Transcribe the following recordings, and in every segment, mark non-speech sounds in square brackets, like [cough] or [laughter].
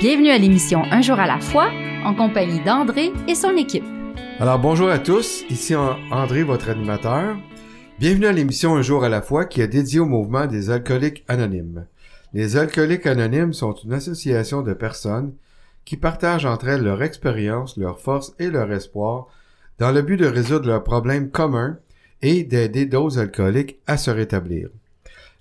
Bienvenue à l'émission Un jour à la fois en compagnie d'André et son équipe. Alors bonjour à tous, ici André, votre animateur. Bienvenue à l'émission Un jour à la fois qui est dédiée au mouvement des alcooliques anonymes. Les alcooliques anonymes sont une association de personnes qui partagent entre elles leur expérience, leurs forces et leur espoir dans le but de résoudre leurs problèmes communs et d'aider d'autres alcooliques à se rétablir.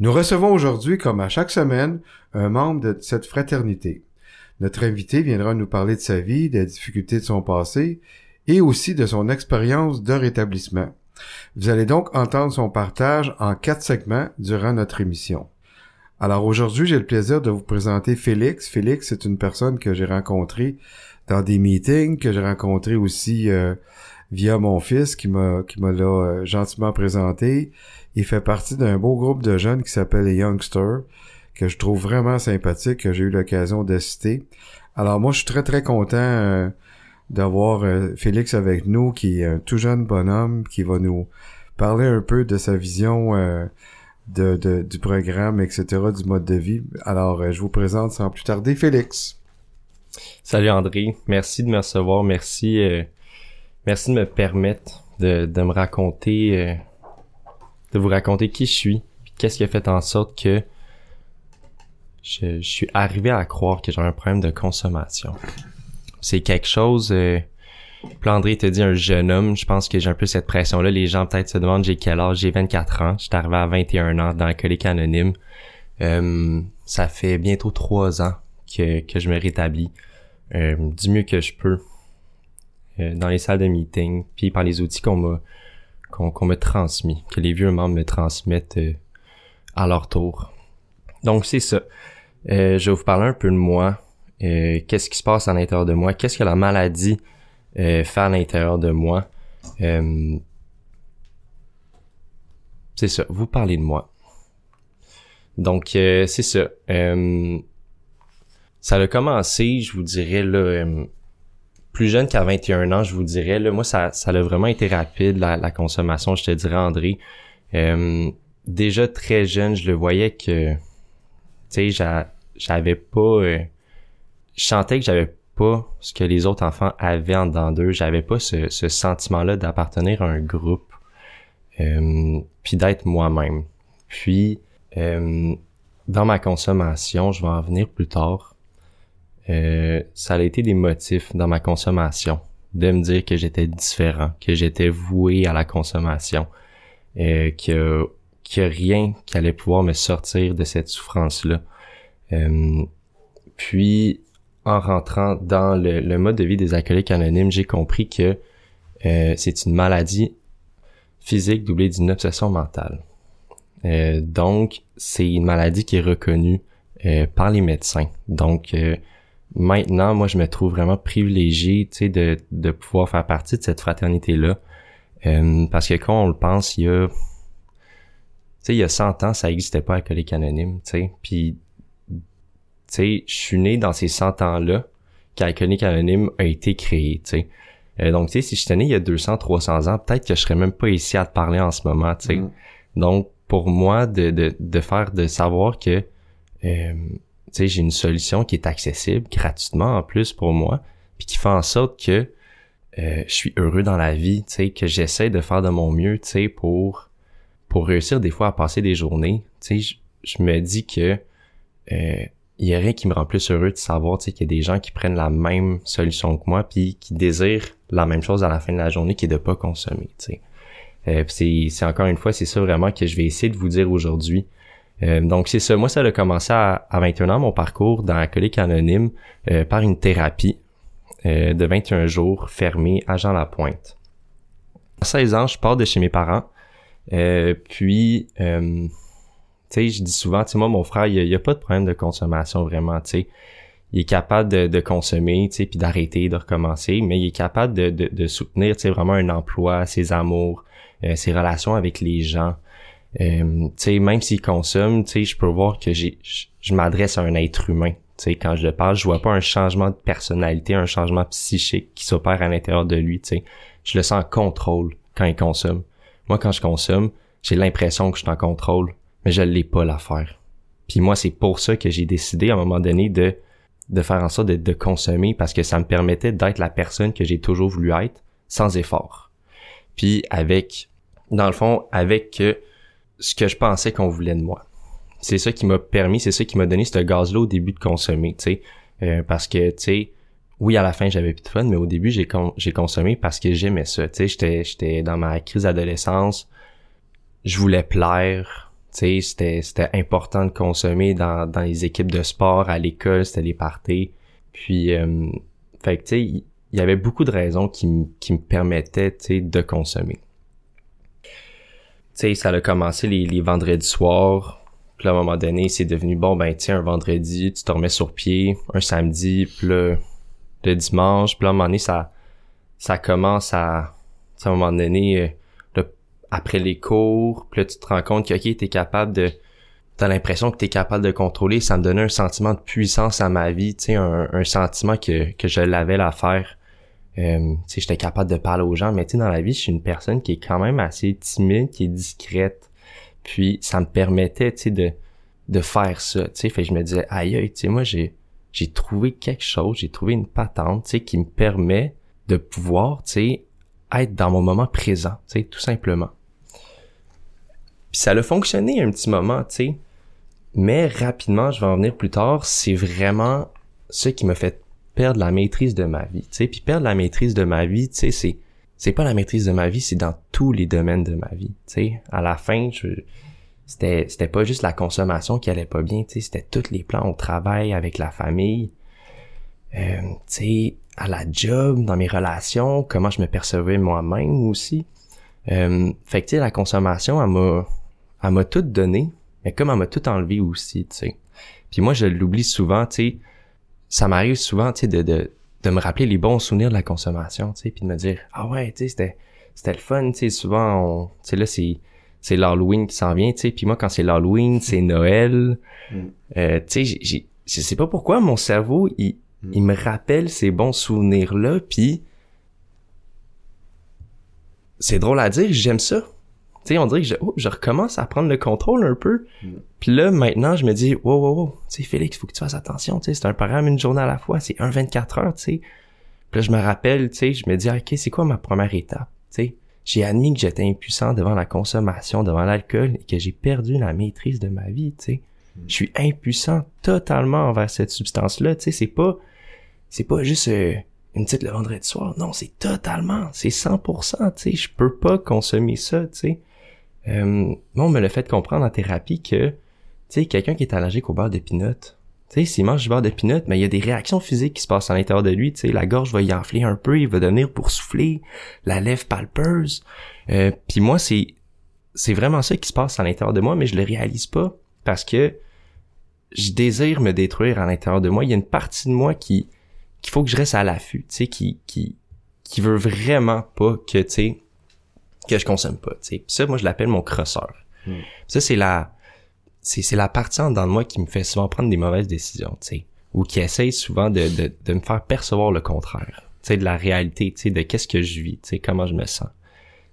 Nous recevons aujourd'hui, comme à chaque semaine, un membre de cette fraternité. Notre invité viendra nous parler de sa vie, des difficultés de son passé et aussi de son expérience de rétablissement. Vous allez donc entendre son partage en quatre segments durant notre émission. Alors aujourd'hui, j'ai le plaisir de vous présenter Félix. Félix, c'est une personne que j'ai rencontrée dans des meetings, que j'ai rencontré aussi euh, via mon fils qui m'a là euh, gentiment présenté. Il fait partie d'un beau groupe de jeunes qui s'appelle les Youngsters que je trouve vraiment sympathique, que j'ai eu l'occasion de citer. Alors moi, je suis très très content euh, d'avoir euh, Félix avec nous, qui est un tout jeune bonhomme, qui va nous parler un peu de sa vision euh, de, du programme, etc., du mode de vie. Alors, je vous présente sans plus tarder Félix. Salut André, merci de me recevoir, merci, merci de me permettre de, de me raconter, de vous raconter qui je suis, qu'est-ce qui a fait en sorte que je, suis arrivé à croire que j'ai un problème de consommation. C'est quelque chose... Euh, André te dit un jeune homme, je pense que j'ai un peu cette pression-là. Les gens peut-être se demandent j'ai quel âge, j'ai 24 ans. Je suis arrivé à 21 ans dans collègue anonyme. Euh, ça fait bientôt trois ans que, que je me rétablis euh, du mieux que je peux euh, dans les salles de meeting, puis par les outils qu'on m'a qu'on m'a transmis, que les vieux membres me transmettent euh, à leur tour. Donc c'est ça. Euh, je vais vous parler un peu de moi. Euh, qu'est-ce qui se passe à l'intérieur de moi? Qu'est-ce que la maladie euh, fait à l'intérieur de moi? c'est ça, vous parlez de moi. Donc, c'est ça. ça a commencé, je vous dirais, là, plus jeune qu'à 21 ans, je vous dirais. Là, moi, ça, ça a vraiment été rapide, la, consommation, je te dirais, André. déjà très jeune, je le voyais que tu sais, j'avais pas... Euh, je sentais que j'avais pas ce que les autres enfants avaient en dedans d'eux. J'avais pas ce, ce sentiment-là d'appartenir à un groupe, euh, puis d'être moi-même. Puis, euh, dans ma consommation, je vais en venir plus tard, euh, ça a été des motifs dans ma consommation de me dire que j'étais différent, que j'étais voué à la consommation, euh, que a rien qui allait pouvoir me sortir de cette souffrance-là. Euh, puis, en rentrant dans le, mode de vie des alcooliques anonymes, j'ai compris que euh, c'est une maladie physique doublée d'une obsession mentale. Euh, donc, c'est une maladie qui est reconnue par les médecins. Donc, maintenant, moi, je me trouve vraiment privilégié, tu sais, de, de pouvoir faire partie de cette fraternité-là. parce que quand on le pense, il y a sais, il y a 100 ans, ça existait pas Alcoolique Anonyme, tu sais. Puis, tu sais, je suis né dans ces 100 ans-là qu'Alcoolique Anonyme a été créé, tu sais. Euh, donc, tu sais, si j'étais né il y a 200, 300 ans, peut-être que je serais même pas ici à te parler en ce moment, tu sais. Mm. Donc, pour moi, de, de, de faire, de savoir que, euh, tu sais, j'ai une solution qui est accessible gratuitement en plus pour moi, puis qui fait en sorte que euh, je suis heureux dans la vie, tu sais, que j'essaie de faire de mon mieux, tu sais, pour pour réussir des fois à passer des journées, tu sais, je, me dis que euh, y a rien qui me rend plus heureux de savoir, qu'il y a des gens qui prennent la même solution que moi, puis qui désirent la même chose à la fin de la journée, qui est de pas consommer. Euh, c'est, c'est encore une fois, c'est ça vraiment que je vais essayer de vous dire aujourd'hui. Euh, donc c'est ça, moi ça a commencé à, 21 ans mon parcours dans Alcoolique Anonyme euh, par une thérapie euh, de 21 jours fermée à Jean Lapointe. À 16 ans, je pars de chez mes parents puis, Tu sais, je dis souvent, tu sais, moi, mon frère, il y a, pas de problème de consommation vraiment, tu sais. Il est capable de, consommer, tu sais, puis d'arrêter, de recommencer, mais il est capable de, de, soutenir, tu sais, vraiment un emploi, ses amours, ses relations avec les gens. Euh, tu sais, même s'il consomme, tu sais, je peux voir que j'ai, je, m'adresse à un être humain. Tu sais, quand je le parle, je vois pas un changement de personnalité, un changement psychique qui s'opère à l'intérieur de lui, tu sais. Je le sens en contrôle quand il consomme. Moi, quand je consomme, j'ai l'impression que je suis en contrôle, mais je l'ai pas l'affaire. Puis moi, c'est pour ça que j'ai décidé à un moment donné de de faire en sorte de, de consommer parce que ça me permettait d'être la personne que j'ai toujours voulu être sans effort. Puis avec, dans le fond, avec ce que je pensais qu'on voulait de moi. C'est ça qui m'a permis, c'est ça qui m'a donné ce gaz-là au début de consommer, tu sais. Euh, parce que, tu sais, oui, à la fin, j'avais plus de fun, mais au début, j'ai consommé parce que j'aimais ça. Tu sais, j'étais, dans ma crise d'adolescence. Je voulais plaire. Tu sais, c'était, important de consommer dans, dans les équipes de sport, à l'école, c'était les parties. Puis, euh, fait que, tu sais, il y, avait beaucoup de raisons qui, qui me permettaient, tu sais, de consommer. Sais, ça a commencé les, les vendredis soirs. Puis à un moment donné, c'est devenu, bon, ben, tiens, un vendredi, tu te remets sur pied. Un samedi, puis là, le dimanche. Puis à un moment donné, ça, ça commence à, à un moment donné, euh, après les cours, puis là, tu te rends compte que, OK, t'es capable de, t'as l'impression que t'es capable de contrôler. Ça me donnait un sentiment de puissance à ma vie, tu sais, un, un, sentiment que, que je l'avais à faire. Euh, j'étais capable de parler aux gens, mais tu sais, dans la vie, je suis une personne qui est quand même assez timide, qui est discrète. Puis, ça me permettait, tu sais, de, de faire ça, tu sais. Fait que je me disais, aïe, aïe, tu sais, moi, j'ai, j'ai trouvé quelque chose, j'ai trouvé une patente, tu sais, qui me permet de pouvoir, tu sais, être dans mon moment présent, tu sais, tout simplement. Puis ça a fonctionné un petit moment, tu sais. Mais rapidement, je vais en venir plus tard, c'est vraiment ce qui m'a fait perdre la maîtrise de ma vie, tu sais. Puis perdre la maîtrise de ma vie, tu sais, c'est c'est pas la maîtrise de ma vie, c'est dans tous les domaines de ma vie, tu sais. À la fin, je c'était c'était pas juste la consommation qui allait pas bien, tu sais, c'était tous les plans au travail, avec la famille, euh, tu sais, à la job, dans mes relations, comment je me percevais moi-même aussi. Euh, fait que tu sais, la consommation, elle m'a elle m'a tout donné, mais comme elle m'a tout enlevé aussi, tu sais. Puis moi, je l'oublie souvent, tu sais, ça m'arrive souvent, tu sais, de, de, de me rappeler les bons souvenirs de la consommation, tu sais, puis de me dire, ah ouais, tu sais, c'était c'était le fun, tu sais, souvent, tu sais, là, c'est c'est l'Halloween qui s'en vient, tu sais. Puis moi, quand c'est l'Halloween, [laughs] c'est Noël. Mm. Euh, tu sais, j'ai, je sais pas pourquoi mon cerveau, il, mm. il me rappelle ces bons souvenirs-là, puis c'est drôle à dire, j'aime ça. Tu sais, on dirait que je, oh, je recommence à prendre le contrôle un peu. Puis là, maintenant, je me dis, wow, wow, wow, tu sais, Félix, faut que tu fasses attention, tu sais, c'est un programme une journée à la fois, c'est un 24 heures, tu sais. Puis là, je me rappelle, tu sais, je me dis, ok, c'est quoi ma première étape, tu sais? J'ai admis que j'étais impuissant devant la consommation, devant l'alcool et que j'ai perdu la maîtrise de ma vie, tu sais. Je suis impuissant totalement envers cette substance-là, tu sais, c'est pas c'est pas juste euh, une petite le vendredi soir, non, c'est totalement, c'est 100%, tu sais, je peux pas consommer ça, tu sais. Euh, moi, on me l'a fait comprendre en thérapie que, tu sais, quelqu'un qui est allergique au beurre de pinot, tu sais, s'il mange du beurre de pinot, mais il y a des réactions physiques qui se passent à l'intérieur de lui. Tu sais, la gorge va y enfler un peu, il va devenir souffler, la lèvre palpeuse. Euh, Puis moi, c'est c'est vraiment ça qui se passe à l'intérieur de moi, mais je le réalise pas parce que je désire me détruire à l'intérieur de moi. Il y a une partie de moi qui qu'il faut que je reste à l'affût, tu sais, qui qui qui veut vraiment pas que tu sais que je consomme pas. Tu sais, ça, moi, je l'appelle mon crosseur. Hmm. Ça, c'est la c'est la partie en dedans de moi qui me fait souvent prendre des mauvaises décisions, tu sais, ou qui essaye souvent de, de, de me faire percevoir le contraire, tu sais, de la réalité, tu sais, de qu'est-ce que je vis, tu sais, comment je me sens.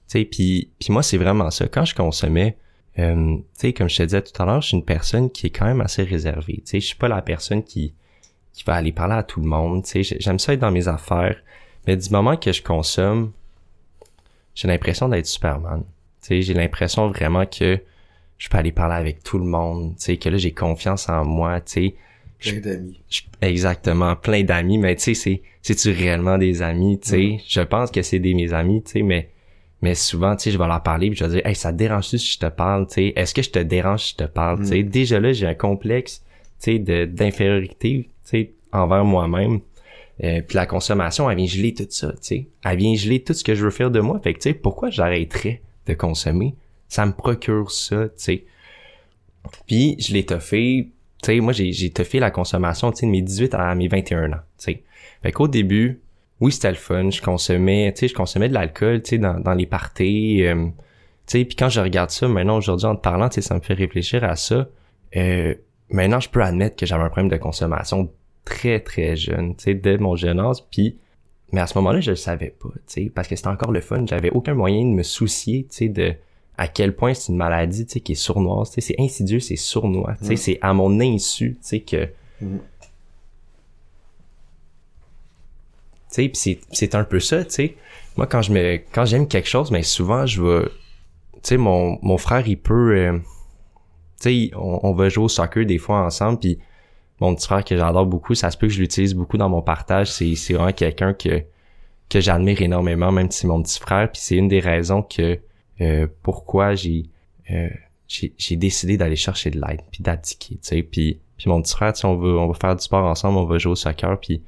Tu sais, puis, puis moi, c'est vraiment ça. Quand je consommais, euh, tu sais, comme je te disais tout à l'heure, je suis une personne qui est quand même assez réservée. Tu sais, je suis pas la personne qui, qui va aller parler à tout le monde. Tu sais, j'aime ça être dans mes affaires. Mais du moment que je consomme, j'ai l'impression d'être Superman. Tu j'ai l'impression vraiment que je peux aller parler avec tout le monde, tu que là, j'ai confiance en moi, tu. Plein d'amis. Exactement, plein d'amis, mais tu sais, c'est, c'est-tu réellement des amis, tu sais? Mm. Je pense que c'est des mes amis, tu sais, mais, mais souvent, tu sais, je vais leur parler puis je vais dire, hey, ça te dérange-tu si je te parle, tu sais? Est-ce que je te dérange si je te parle, tu sais? Mm. Déjà là, j'ai un complexe, tu sais, d'infériorité, tu sais, envers moi-même. Euh, puis la consommation, elle vient geler tout ça, tu sais. Elle vient geler tout ce que je veux faire de moi. Fait que, tu sais, pourquoi j'arrêterais de consommer? ça me procure ça, tu sais. Puis je l'ai toffé, tu sais, moi j'ai j'ai la consommation, tu sais, de mes 18 à mes 21 ans, tu sais. Fait qu'au début, oui, c'était le fun, je consommais, tu sais, je consommais de l'alcool, tu sais, dans, dans les parties, euh, tu sais, puis quand je regarde ça maintenant aujourd'hui en te parlant, tu sais, ça me fait réfléchir à ça. Euh, maintenant, je peux admettre que j'avais un problème de consommation très très jeune, tu sais, dès mon jeune âge, puis mais à ce moment-là, je le savais pas, tu sais, parce que c'était encore le fun, j'avais aucun moyen de me soucier, tu sais, de à quel point c'est une maladie, tu sais, qui est sournoise, tu sais, c'est insidieux, c'est sournois, tu sais, c'est à mon insu, tu sais, que... Mhm. Tu sais, c'est un peu ça, tu sais. Moi, quand je me, quand j'aime quelque chose, mais souvent, je vais, tu sais, mon, mon frère, il peut, euh, tu sais, on, on va jouer au soccer des fois ensemble, puis mon petit frère que j'adore beaucoup, ça se peut que je l'utilise beaucoup dans mon partage, c'est, c'est vraiment quelqu'un que, que j'admire énormément, même si c'est mon petit frère, puis c'est une des raisons que, euh, pourquoi j'ai, euh, j'ai, j'ai décidé d'aller chercher de l'aide, puis d'abdiquer, tu sais, puis, puis mon petit frère, tu sais, on va, on va faire du sport ensemble, on va jouer au soccer, puis, tu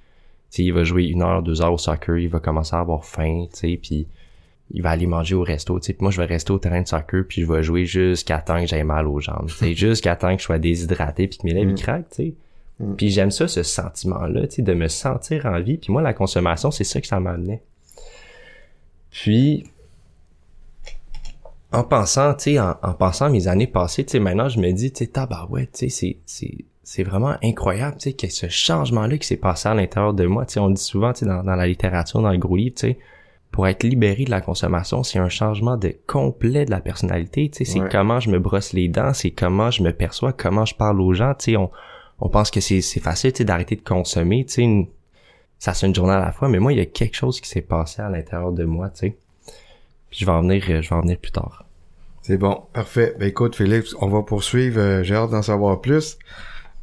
sais, il va jouer une heure, deux heures au soccer, il va commencer à avoir faim, tu sais, puis il va aller manger au resto, tu sais, puis moi je vais rester au terrain de soccer, puis je vais jouer jusqu'à temps que j'ai mal aux jambes, tu sais, [laughs] jusqu'à temps que je sois déshydraté, puis que mes lèvres Mm. craquent, tu sais. Mm. Puis j'aime ça, ce sentiment-là, tu sais, de me sentir en vie, puis moi la consommation, c'est ça que ça m'amenait. Puis, en pensant, tu sais, en, en pensant à mes années passées, tu sais, maintenant, je me dis, tu sais, tabarouette, tu sais, c'est, c'est, c'est vraiment incroyable, tu sais, que ce changement-là qui s'est passé à l'intérieur de moi, tu sais, on dit souvent, tu sais, dans, dans la littérature, dans le gros livre, tu sais, pour être libéré de la consommation, c'est un changement de complet de la personnalité, tu sais, c'est Ouais. comment je me brosse les dents, c'est comment je me perçois, comment je parle aux gens, tu sais, on, on pense que c'est, c'est facile, tu sais, d'arrêter de consommer, tu sais, une- ça c'est une journée à la fois, mais moi, il y a quelque chose qui s'est passé à l'intérieur de moi, tu sais. Puis je vais en venir, euh, je vais en venir plus tard. C'est bon, parfait. Ben écoute, Félix, on va poursuivre. euh, j'ai hâte d'en savoir plus.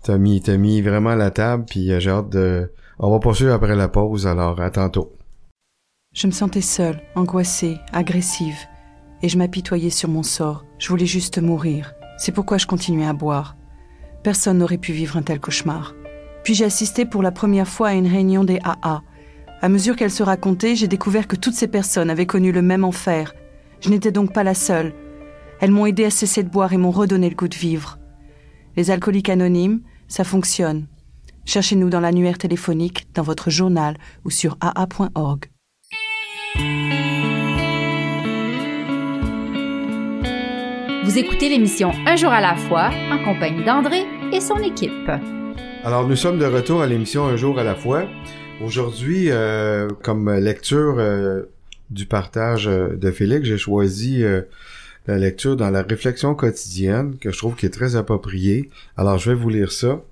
T'as mis, t'as mis vraiment la table, puis euh, j'ai hâte de... On va poursuivre après la pause, alors à tantôt. Je me sentais seule, angoissée, agressive, et je m'apitoyais sur mon sort. Je voulais juste mourir. C'est pourquoi je continuais à boire. Personne n'aurait pu vivre un tel cauchemar. Puis j'ai assisté pour la première fois à une réunion des AA. À mesure qu'elle se racontait, j'ai découvert que toutes ces personnes avaient connu le même enfer. Je n'étais donc pas la seule. Elles m'ont aidé à cesser de boire et m'ont redonné le goût de vivre. Les alcooliques anonymes, ça fonctionne. Cherchez-nous dans l'annuaire téléphonique, dans votre journal ou sur aa.org. Vous écoutez l'émission Un jour à la fois en compagnie d'André et son équipe. Alors, nous sommes de retour à l'émission Un jour à la fois. Aujourd'hui, euh, comme lecture euh, du partage euh, de Félix, j'ai choisi la lecture dans la réflexion quotidienne, que je trouve qui est très appropriée. Alors, je vais vous lire ça.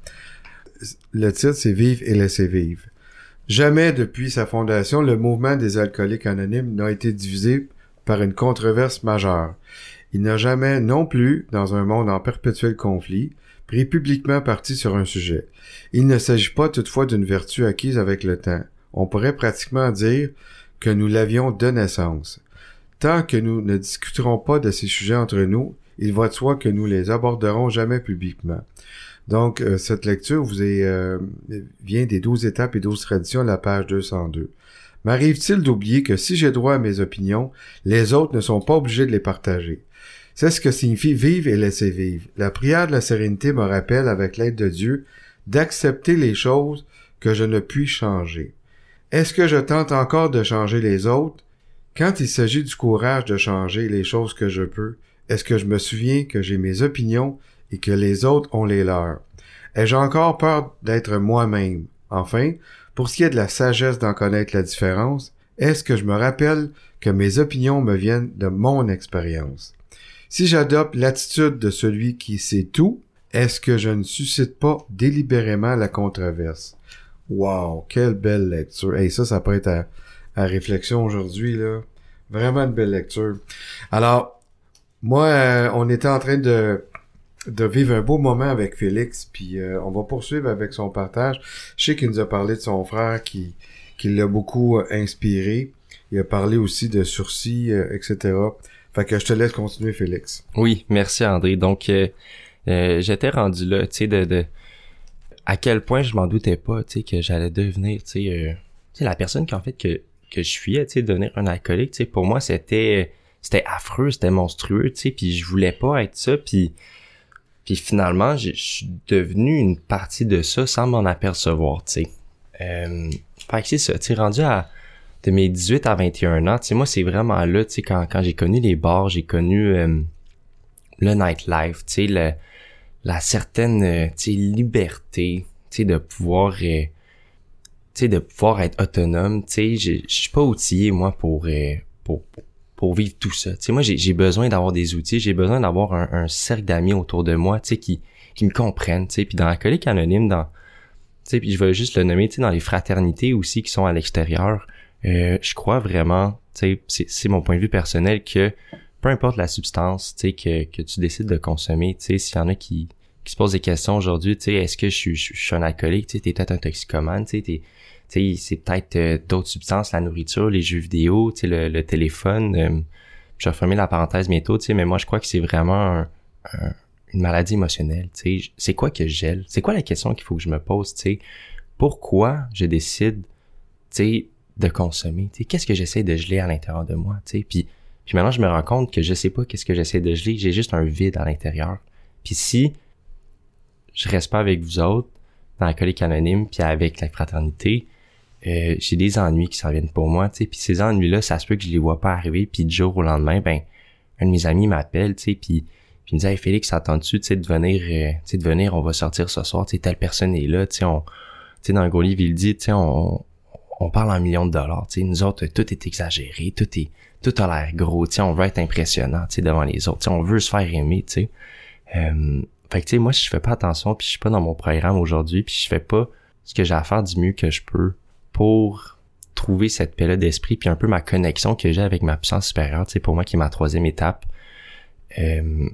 Le titre, c'est Vive et laisser vivre. Jamais depuis sa fondation, le mouvement des alcooliques anonymes n'a été divisé par une controverse majeure. Il n'a jamais non plus, dans un monde en perpétuel conflit, pris publiquement parti sur un sujet. Il ne s'agit pas toutefois d'une vertu acquise avec le temps. On pourrait pratiquement dire que nous l'avions de naissance. Tant que nous ne discuterons pas de ces sujets entre nous, il va de soi que nous les aborderons jamais publiquement. Donc, euh, cette lecture vous euh, vient des 12 étapes et 12 traditions la page 202. M'arrive-t-il d'oublier que si j'ai droit à mes opinions, les autres ne sont pas obligés de les partager? C'est ce que signifie vivre et laisser vivre. La prière de la sérénité me rappelle, avec l'aide de Dieu, d'accepter les choses que je ne puis changer. Est-ce que je tente encore de changer les autres? Quand il s'agit du courage de changer les choses que je peux, est-ce que je me souviens que j'ai mes opinions et que les autres ont les leurs? Ai-je encore peur d'être moi-même? Enfin, pour ce qui est de la sagesse d'en connaître la différence, est-ce que je me rappelle que mes opinions me viennent de mon expérience? Si j'adopte l'attitude de celui qui sait tout, est-ce que je ne suscite pas délibérément la controverse? Wow, quelle belle lecture. Et ça, ça peut être à, à réflexion aujourd'hui, là. Vraiment une belle lecture. Alors, moi, euh, on était en train de, de vivre un beau moment avec Félix, puis euh, on va poursuivre avec son partage. Je sais qu'il nous a parlé de son frère qui, qui l'a beaucoup euh, inspiré. Il a parlé aussi de sursis, etc. Fait que je te laisse continuer, Félix. Oui, merci André. Donc, euh, euh, j'étais rendu là, tu sais, de, de à quel point je m'en doutais pas, tu sais, que j'allais devenir, tu sais, euh, tu sais, la personne qu'en fait que que je fuyais, tu sais, devenir un alcoolique, tu sais, pour moi c'était c'était affreux, c'était monstrueux, tu sais, puis je voulais pas être ça, puis Puis finalement, je suis devenu une partie de ça sans m'en apercevoir, tu sais. Euh, fait que c'est ça, tu rendu à de mes 18 à 21 ans, tu sais, moi, c'est vraiment là, tu sais, quand, quand j'ai connu les bars, j'ai connu euh, le nightlife, tu sais, la certaine, euh, tu sais, liberté, tu sais, de pouvoir, euh, tu sais, de pouvoir être autonome, tu sais, je suis pas outillé, moi, pour, pour, pour vivre tout ça. Tu sais, moi, j'ai besoin d'avoir des outils, j'ai besoin d'avoir un, un, cercle d'amis autour de moi, tu sais, qui, qui me comprennent, tu sais, puis dans la colique anonyme, dans, tu sais, puis je vais juste le nommer, tu sais, dans les fraternités aussi qui sont à l'extérieur, euh, je crois vraiment, c'est mon point de vue personnel que peu importe la substance, que, que tu décides de consommer, s'il y en a qui, qui se posent des questions aujourd'hui, est-ce que je suis, je, suis un alcoolique, tu t'es peut-être un toxicomane, c'est peut-être euh, d'autres substances, la nourriture, les jeux vidéo, le, le téléphone. Euh, je vais fermer la parenthèse bientôt, mais moi, je crois que c'est vraiment une maladie émotionnelle. C'est quoi que je gèle? C'est quoi la question qu'il faut que je me pose? Pourquoi je décide, sais, de consommer. Qu'est-ce que j'essaie de geler à l'intérieur de moi? Puis, puis maintenant, je me rends compte que je sais pas qu'est-ce que j'essaie de geler. J'ai juste un vide à l'intérieur. Puis si je reste pas avec vous autres, dans la colique anonyme, puis avec la fraternité, euh, j'ai des ennuis qui s'en viennent pour moi. Puis ces ennuis-là, ça se peut que je les vois pas arriver. Puis du jour au lendemain, ben un de mes amis m'appelle, tu puis puis il me dit hey Félix attends-tu tu de venir euh, de venir on va sortir ce soir tu telle personne est là tu on tu dans le livre il dit on on parle en millions de dollars. sais, Nous autres, tout est exagéré, tout est tout a l'air gros. sais, on veut être impressionnant devant les autres. sais, on veut se faire aimer. sais. Euh, fait que tu sais, moi, si je fais pas attention, puis je suis pas dans mon programme aujourd'hui, puis je fais pas ce que j'ai à faire du mieux que je peux pour trouver cette paix d'esprit, puis un peu ma connexion que j'ai avec ma puissance supérieure, tu sais, pour moi qui est ma troisième étape, euh,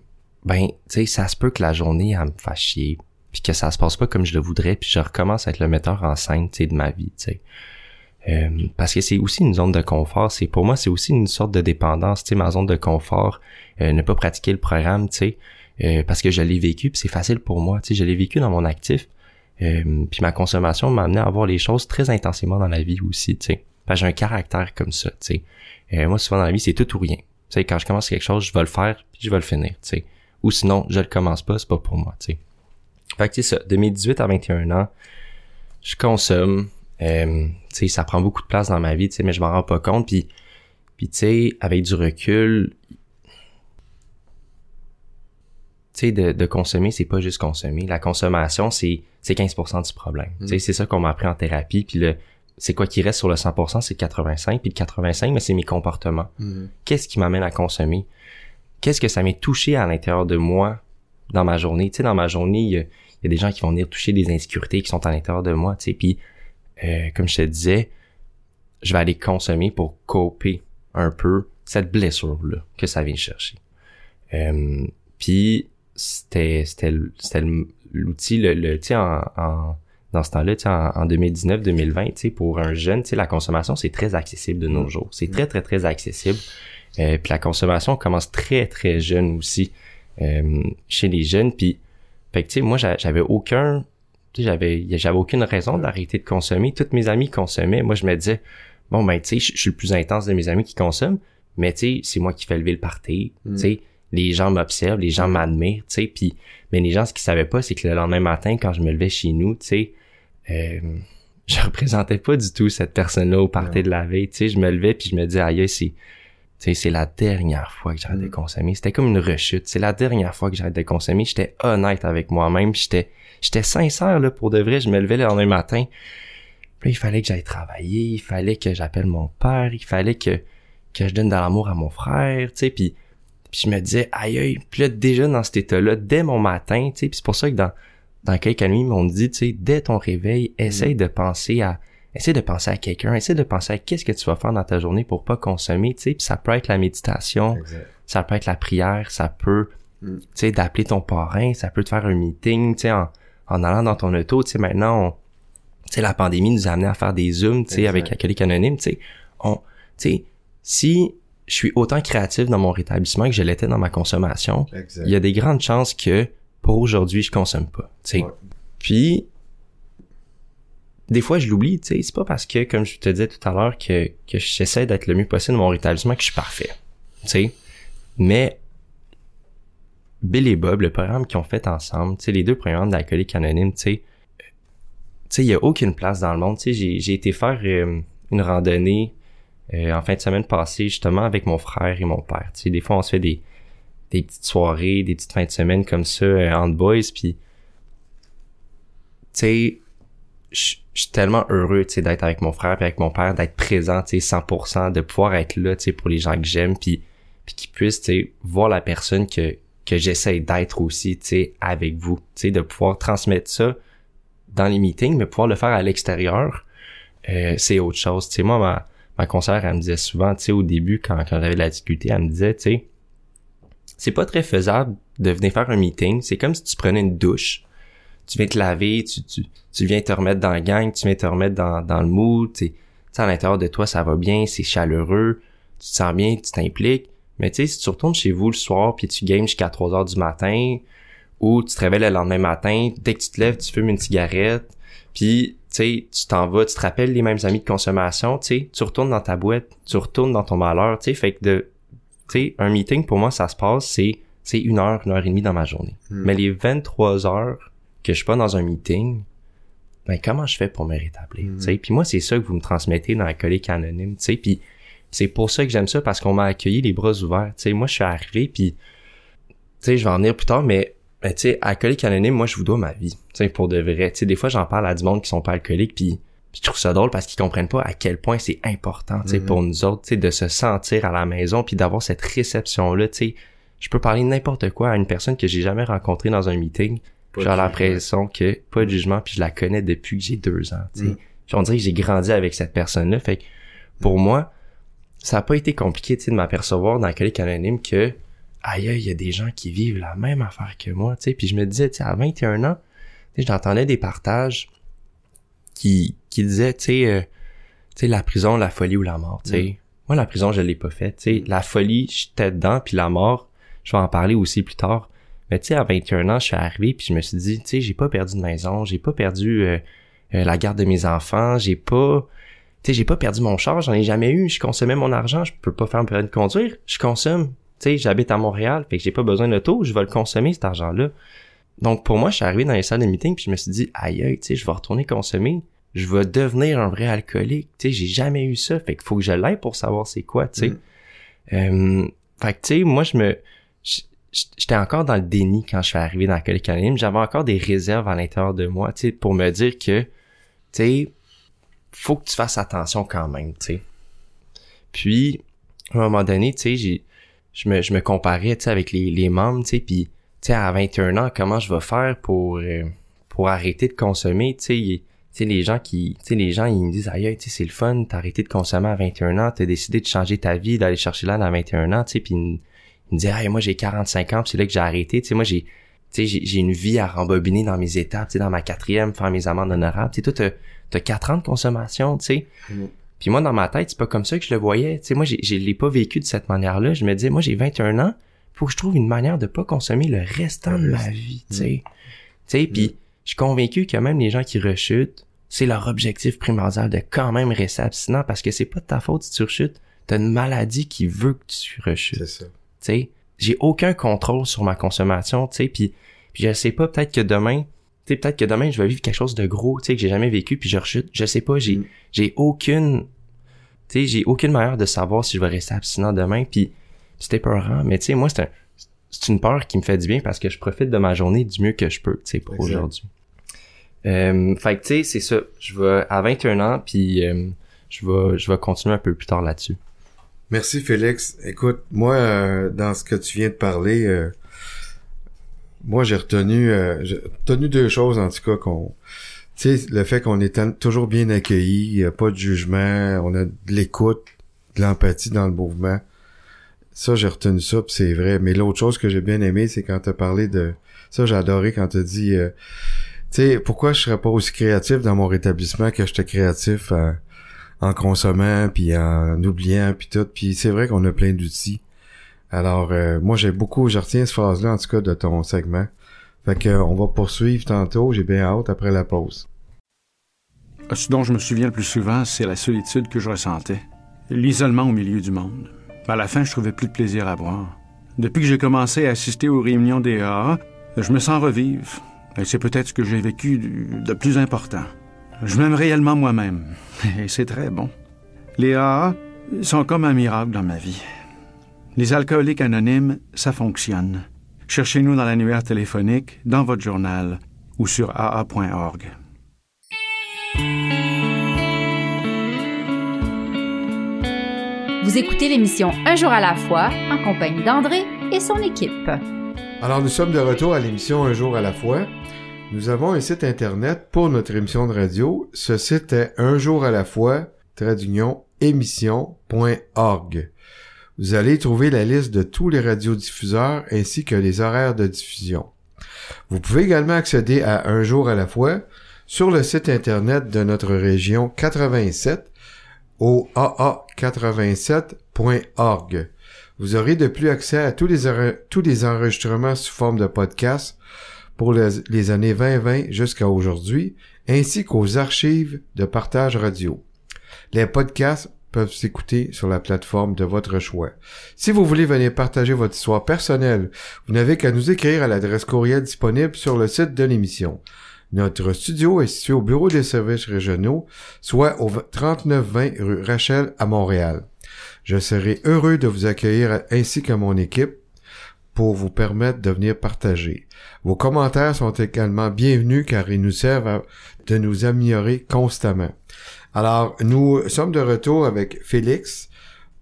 ben, tu sais, ça se peut que la journée, elle me fasse chier, puis que ça se passe pas comme je le voudrais, puis je recommence à être le metteur en scène, tu sais, de ma vie, tu sais. Euh, parce que c'est aussi une zone de confort. C'est pour moi, c'est aussi une sorte de dépendance. Tu sais, ma zone de confort, euh, ne pas pratiquer le programme, tu sais, euh, parce que je l'ai vécu, puis c'est facile pour moi. Tu sais, je l'ai vécu dans mon actif. puis ma consommation m'a amené à voir les choses très intensément dans la vie aussi. Tu sais, parce j'ai un caractère comme ça. Tu sais, moi souvent dans la vie, c'est tout ou rien. Tu sais, quand je commence quelque chose, je vais le faire, puis je vais le finir. Tu sais, ou sinon, je le commence pas, c'est pas pour moi. Tu sais. Fait que c'est ça. De mes 18 à 21 ans, je consomme euh, tu sais, ça prend beaucoup de place dans ma vie, tu sais, mais je m'en rends pas compte. Puis, puis tu sais, avec du recul, tu sais, de, de, consommer, c'est pas juste consommer. La consommation, c'est c'est 15% du problème. Tu sais, mm. c'est ça qu'on m'a appris en thérapie. Puis le c'est quoi qui reste sur le 100%, c'est 85. Puis le 85, mais c'est mes comportements. Mm. Qu'est-ce qui m'amène à consommer? Qu'est-ce que ça m'est touché à l'intérieur de moi dans ma journée? Tu sais, dans ma journée, il y, y a des gens qui vont venir toucher des insécurités qui sont à l'intérieur de moi, tu sais. Puis euh, comme je te disais, je vais aller consommer pour coper un peu cette blessure-là que ça vient chercher. Euh, Puis c'était c'était c'était l'outil le, le tu sais en, en, dans ce temps-là, tu sais, en, 2019-2020, tu sais, pour un jeune, tu sais, la consommation, c'est très accessible de nos mm. jours. C'est très, très, très accessible. Euh, puis la consommation commence très, très jeune aussi euh, chez les jeunes. Puis, fait que, tu sais, moi, j'avais aucun j'avais j'avais aucune raison d'arrêter de consommer. Toutes mes amis consommaient. Moi, je me disais, bon, ben, tu sais, je suis le plus intense de mes amis qui consomment, mais tu sais, c'est moi qui fais lever le party. Mm. Tu sais, les gens m'observent, les gens mm. m'admirent, tu sais, puis mais les gens, ce qu'ils savaient pas, c'est que le lendemain matin, quand je me levais chez nous, tu sais, euh, [laughs] je représentais pas du tout cette personne-là au party de la veille, tu sais, je me levais puis je me disais, aïe, c'est sais, c'est la dernière fois que j'arrête de mm. consommer. C'était comme une rechute. C'est la dernière fois que j'arrête de consommer. J'étais honnête avec moi-même. J'étais, j'étais sincère, là, pour de vrai. Je me levais le lendemain matin. Puis il fallait que j'aille travailler. Il fallait que j'appelle mon père. Il fallait que, que je donne de l'amour à mon frère, tu sais. Puis, puis je me disais, aïe, aïe. Puis là, déjà dans cet état-là, dès mon matin, tu sais. Puis c'est pour ça que dans, dans quelques nuits, ils m'ont dit, tu sais, dès ton réveil, essaye mm. de penser à, essaie de penser à quelqu'un, essaie de penser à qu'est-ce que tu vas faire dans ta journée pour pas consommer, tu sais, ça peut être la méditation, ça peut être la prière, ça peut, mm. tu sais, d'appeler ton parrain, ça peut te faire un meeting, tu sais, en, en allant dans ton auto, tu sais, maintenant, tu sais, la pandémie nous a amené à faire des zooms, tu sais, avec Alcoolique Anonyme, tu sais, on, tu sais, si je suis autant créatif dans mon rétablissement que je l'étais dans ma consommation, il y a des grandes chances que pour aujourd'hui, je consomme pas, tu sais. Puis, des fois, je l'oublie, tu sais. C'est pas parce que, comme je te disais tout à l'heure, que, que j'essaie d'être le mieux possible dans mon rétablissement que je suis parfait. Tu sais. Mais Bill et Bob, le programme qu'ils ont fait ensemble, tu sais, les deux programmes d'alcoolique anonyme, tu sais, tu il y a aucune place dans le monde. Tu sais, j'ai, j'ai été faire euh, une randonnée euh, en fin de semaine passée, justement, avec mon frère et mon père. Tu sais, des fois, on se fait des, des petites soirées, des petites fins de semaine comme ça, euh, entre boys, puis, tu sais, je suis tellement heureux, tu sais, d'être avec mon frère et avec mon père, d'être présent, tu sais, 100%, de pouvoir être là, tu sais, pour les gens que j'aime, puis, puis qu'ils puissent, tu sais, voir la personne que, que j'essaie d'être aussi, tu sais, avec vous, tu sais, de pouvoir transmettre ça dans les meetings, mais pouvoir le faire à l'extérieur, euh, c'est autre chose. Tu sais, moi, ma, ma conseillère, elle me disait souvent, tu sais, au début, quand, quand j'avais de la difficulté, elle me disait, tu sais, c'est pas très faisable de venir faire un meeting. C'est comme si tu prenais une douche. Tu viens te laver, tu, tu, tu viens te remettre dans la gang, tu viens te remettre dans, dans le mood, tu sais, à l'intérieur de toi, ça va bien, c'est chaleureux, tu te sens bien, tu t'impliques. Mais tu sais, si tu retournes chez vous le soir puis tu games jusqu'à 3 heures du matin, ou tu te réveilles le lendemain matin, dès que tu te lèves, tu fumes une cigarette, puis tu sais, tu t'en vas, tu te rappelles les mêmes amis de consommation, tu sais, tu retournes dans ta boîte, tu retournes dans ton malheur, tu sais, fait que de, tu sais, un meeting pour moi, ça se passe, c'est, c'est une heure, une heure et demie dans ma journée. Hmm. Mais les 23 heures que je suis pas dans un meeting, ben comment je fais pour me rétablir, Hmm. tu sais, puis moi c'est ça que vous me transmettez dans la colique anonyme, tu sais, puis c'est pour ça que j'aime ça parce qu'on m'a accueilli les bras ouverts, tu sais, moi je suis arrivé puis tu sais, je vais en venir plus tard, mais mais tu sais, alcoolique anonyme, moi, je vous dois ma vie. Tu sais, pour de vrai. Tu sais, des fois, j'en parle à du monde qui sont pas alcooliques, puis je trouve ça drôle parce qu'ils comprennent pas à quel point c'est important, tu sais, Mhm. pour nous autres, tu sais, de se sentir à la maison, puis d'avoir cette réception-là, tu sais. Je peux parler n'importe quoi à une personne que j'ai jamais rencontrée dans un meeting. J'ai l'impression que, pas de jugement, puis je la connais depuis que j'ai deux ans, tu sais. Mhm. Puis on dirait que j'ai grandi avec cette personne-là. Fait que, pour moi, ça a pas été compliqué, de m'apercevoir dans Alcoolique Anonyme que, aïe, aïe, il y a des gens qui vivent la même affaire que moi. Puis je me disais, à 21 ans, j'entendais des partages qui, qui disaient, tu sais, euh, tu sais, la prison, la folie ou la mort, tu sais. Moi, la prison, je l'ai pas fait, tu sais. La folie, j'étais dedans, puis la mort, je vais en parler aussi plus tard. Mais tu sais, à 21 ans, je suis arrivé, puis je me suis dit, tu sais, j'ai pas perdu de maison, j'ai pas perdu euh, euh, la garde de mes enfants, j'ai pas... Sais, j'ai pas perdu mon char, j'en ai jamais eu, je consommais mon argent, je peux pas faire un permis de conduire, je consomme. Tu sais, j'habite à Montréal, fait que j'ai pas besoin d'auto, je vais le consommer, cet argent-là. Donc, pour moi, je suis arrivé dans les salles de meeting, puis je me suis dit, aïe, aïe, tu sais, je vais retourner consommer, je vais devenir un vrai alcoolique, tu sais, j'ai jamais eu ça, fait qu'il faut que je l'aille pour savoir c'est quoi, tu sais. Euh, fait que, tu sais, moi, je me... J'étais encore dans le déni quand je suis arrivé dans Alcoolique Anonyme. J'avais encore des réserves à l'intérieur de moi, tu sais, pour me dire que, tu sais, faut que tu fasses attention quand même, tu sais. Puis, à un moment donné, tu sais, je me, je me comparais, tu sais, avec les, les membres, tu sais, puis, tu sais, à 21 ans, comment je vais faire pour, euh, pour arrêter de consommer, tu sais, tu sais, les gens qui, tu sais, les gens, ils me disent, aïe, tu sais, c'est le fun, t'as arrêté de consommer à 21 ans, t'as décidé de changer ta vie, d'aller chercher l'aide à 21 ans, tu sais, puis il, me- dit, aïe, moi, j'ai 45 ans, c'est là que j'ai arrêté, tu sais, moi, j'ai, tu sais, j'ai une vie à rembobiner dans mes étapes, tu sais, dans ma quatrième, faire mes amendes honorables, tu sais, toi, t'as, t'as 4 ans de consommation, tu sais. Mm. Puis moi, dans ma tête, c'est pas comme ça que je le voyais, tu sais, moi, j'ai, je l'ai pas vécu de cette manière-là, je me disais, moi, j'ai 21 ans, faut que je trouve une manière de pas consommer le restant de ma vie, tu sais. Tu sais, puis je suis convaincu que même les gens qui rechutent, c'est leur objectif primordial de quand même rester abstinent parce que c'est pas de ta faute si tu rechutes. T'as une maladie qui veut que tu rechutes C'est ça. tu sais j'ai aucun contrôle sur ma consommation tu sais puis puis je sais pas peut-être que demain tu sais peut-être que demain je vais vivre quelque chose de gros tu sais que j'ai jamais vécu puis je rechute. Je sais pas j'ai Mm. j'ai aucune tu sais j'ai aucune manière de savoir si je vais rester abstinent demain puis c'était peurant mais tu sais moi c'est un c'est une peur qui me fait du bien parce que je profite de ma journée du mieux que je peux tu sais pour aujourd'hui. Euh, fait que tu sais c'est ça. Je vais à 21 ans puis euh, je vais je vais continuer un peu plus tard là-dessus. Merci Félix. Écoute, moi, euh, dans ce que tu viens de parler, euh, moi j'ai retenu, euh, retenu deux choses en tout cas qu'on, tu sais, le fait qu'on est toujours bien accueilli, pas de jugement, on a de l'écoute, de l'empathie dans le mouvement. Ça, j'ai retenu ça, puis c'est vrai. Mais l'autre chose que j'ai bien aimé, c'est quand t'as parlé de, ça j'ai adoré quand t'as dit, euh, tu sais, pourquoi je serais pas aussi créatif dans mon rétablissement que j'étais créatif euh, en consommant puis en oubliant puis tout puis c'est vrai qu'on a plein d'outils alors euh, moi j'ai beaucoup je retiens cette phrase là en tout cas de ton segment fait que euh, on va poursuivre tantôt j'ai bien hâte après la pause Ce dont je me souviens le plus souvent, c'est la solitude que je ressentais. L'isolement au milieu du monde. À la fin, je trouvais plus de plaisir à boire. Depuis que j'ai commencé à assister aux réunions des AA, je me sens revivre. Et c'est peut-être ce que j'ai vécu de plus important. Je m'aime réellement moi-même. [laughs] Et c'est très bon. Les AA sont comme un miracle dans ma vie. Les alcooliques anonymes, ça fonctionne. Cherchez-nous dans l'annuaire téléphonique, dans votre journal ou sur aa.org. Vous écoutez l'émission Un jour à la fois en compagnie d'André et son équipe. Alors nous sommes de retour à l'émission Un jour à la fois. Nous avons un site internet pour notre émission de radio. Ce site est un jour à la fois, traduction émission.org. Vous allez trouver la liste de tous les radiodiffuseurs ainsi que les horaires de diffusion. Vous pouvez également accéder à Un jour à la fois sur le site internet de notre région 87 au aa87.org. Vous aurez de plus accès à tous les, enregistrements sous forme de podcast pour les, les années 2020 jusqu'à aujourd'hui, ainsi qu'aux archives de partage radio. Les podcasts peuvent s'écouter sur la plateforme de votre choix. Si vous voulez venir partager votre histoire personnelle, vous n'avez qu'à nous écrire à l'adresse courriel disponible sur le site de l'émission. Notre studio est situé au bureau des services régionaux, soit au 3920 rue Rachel à Montréal. Je serai heureux de vous accueillir ainsi que mon équipe pour vous permettre de venir partager. Vos commentaires sont également bienvenus car ils nous servent de nous améliorer constamment. Alors, nous sommes de retour avec Félix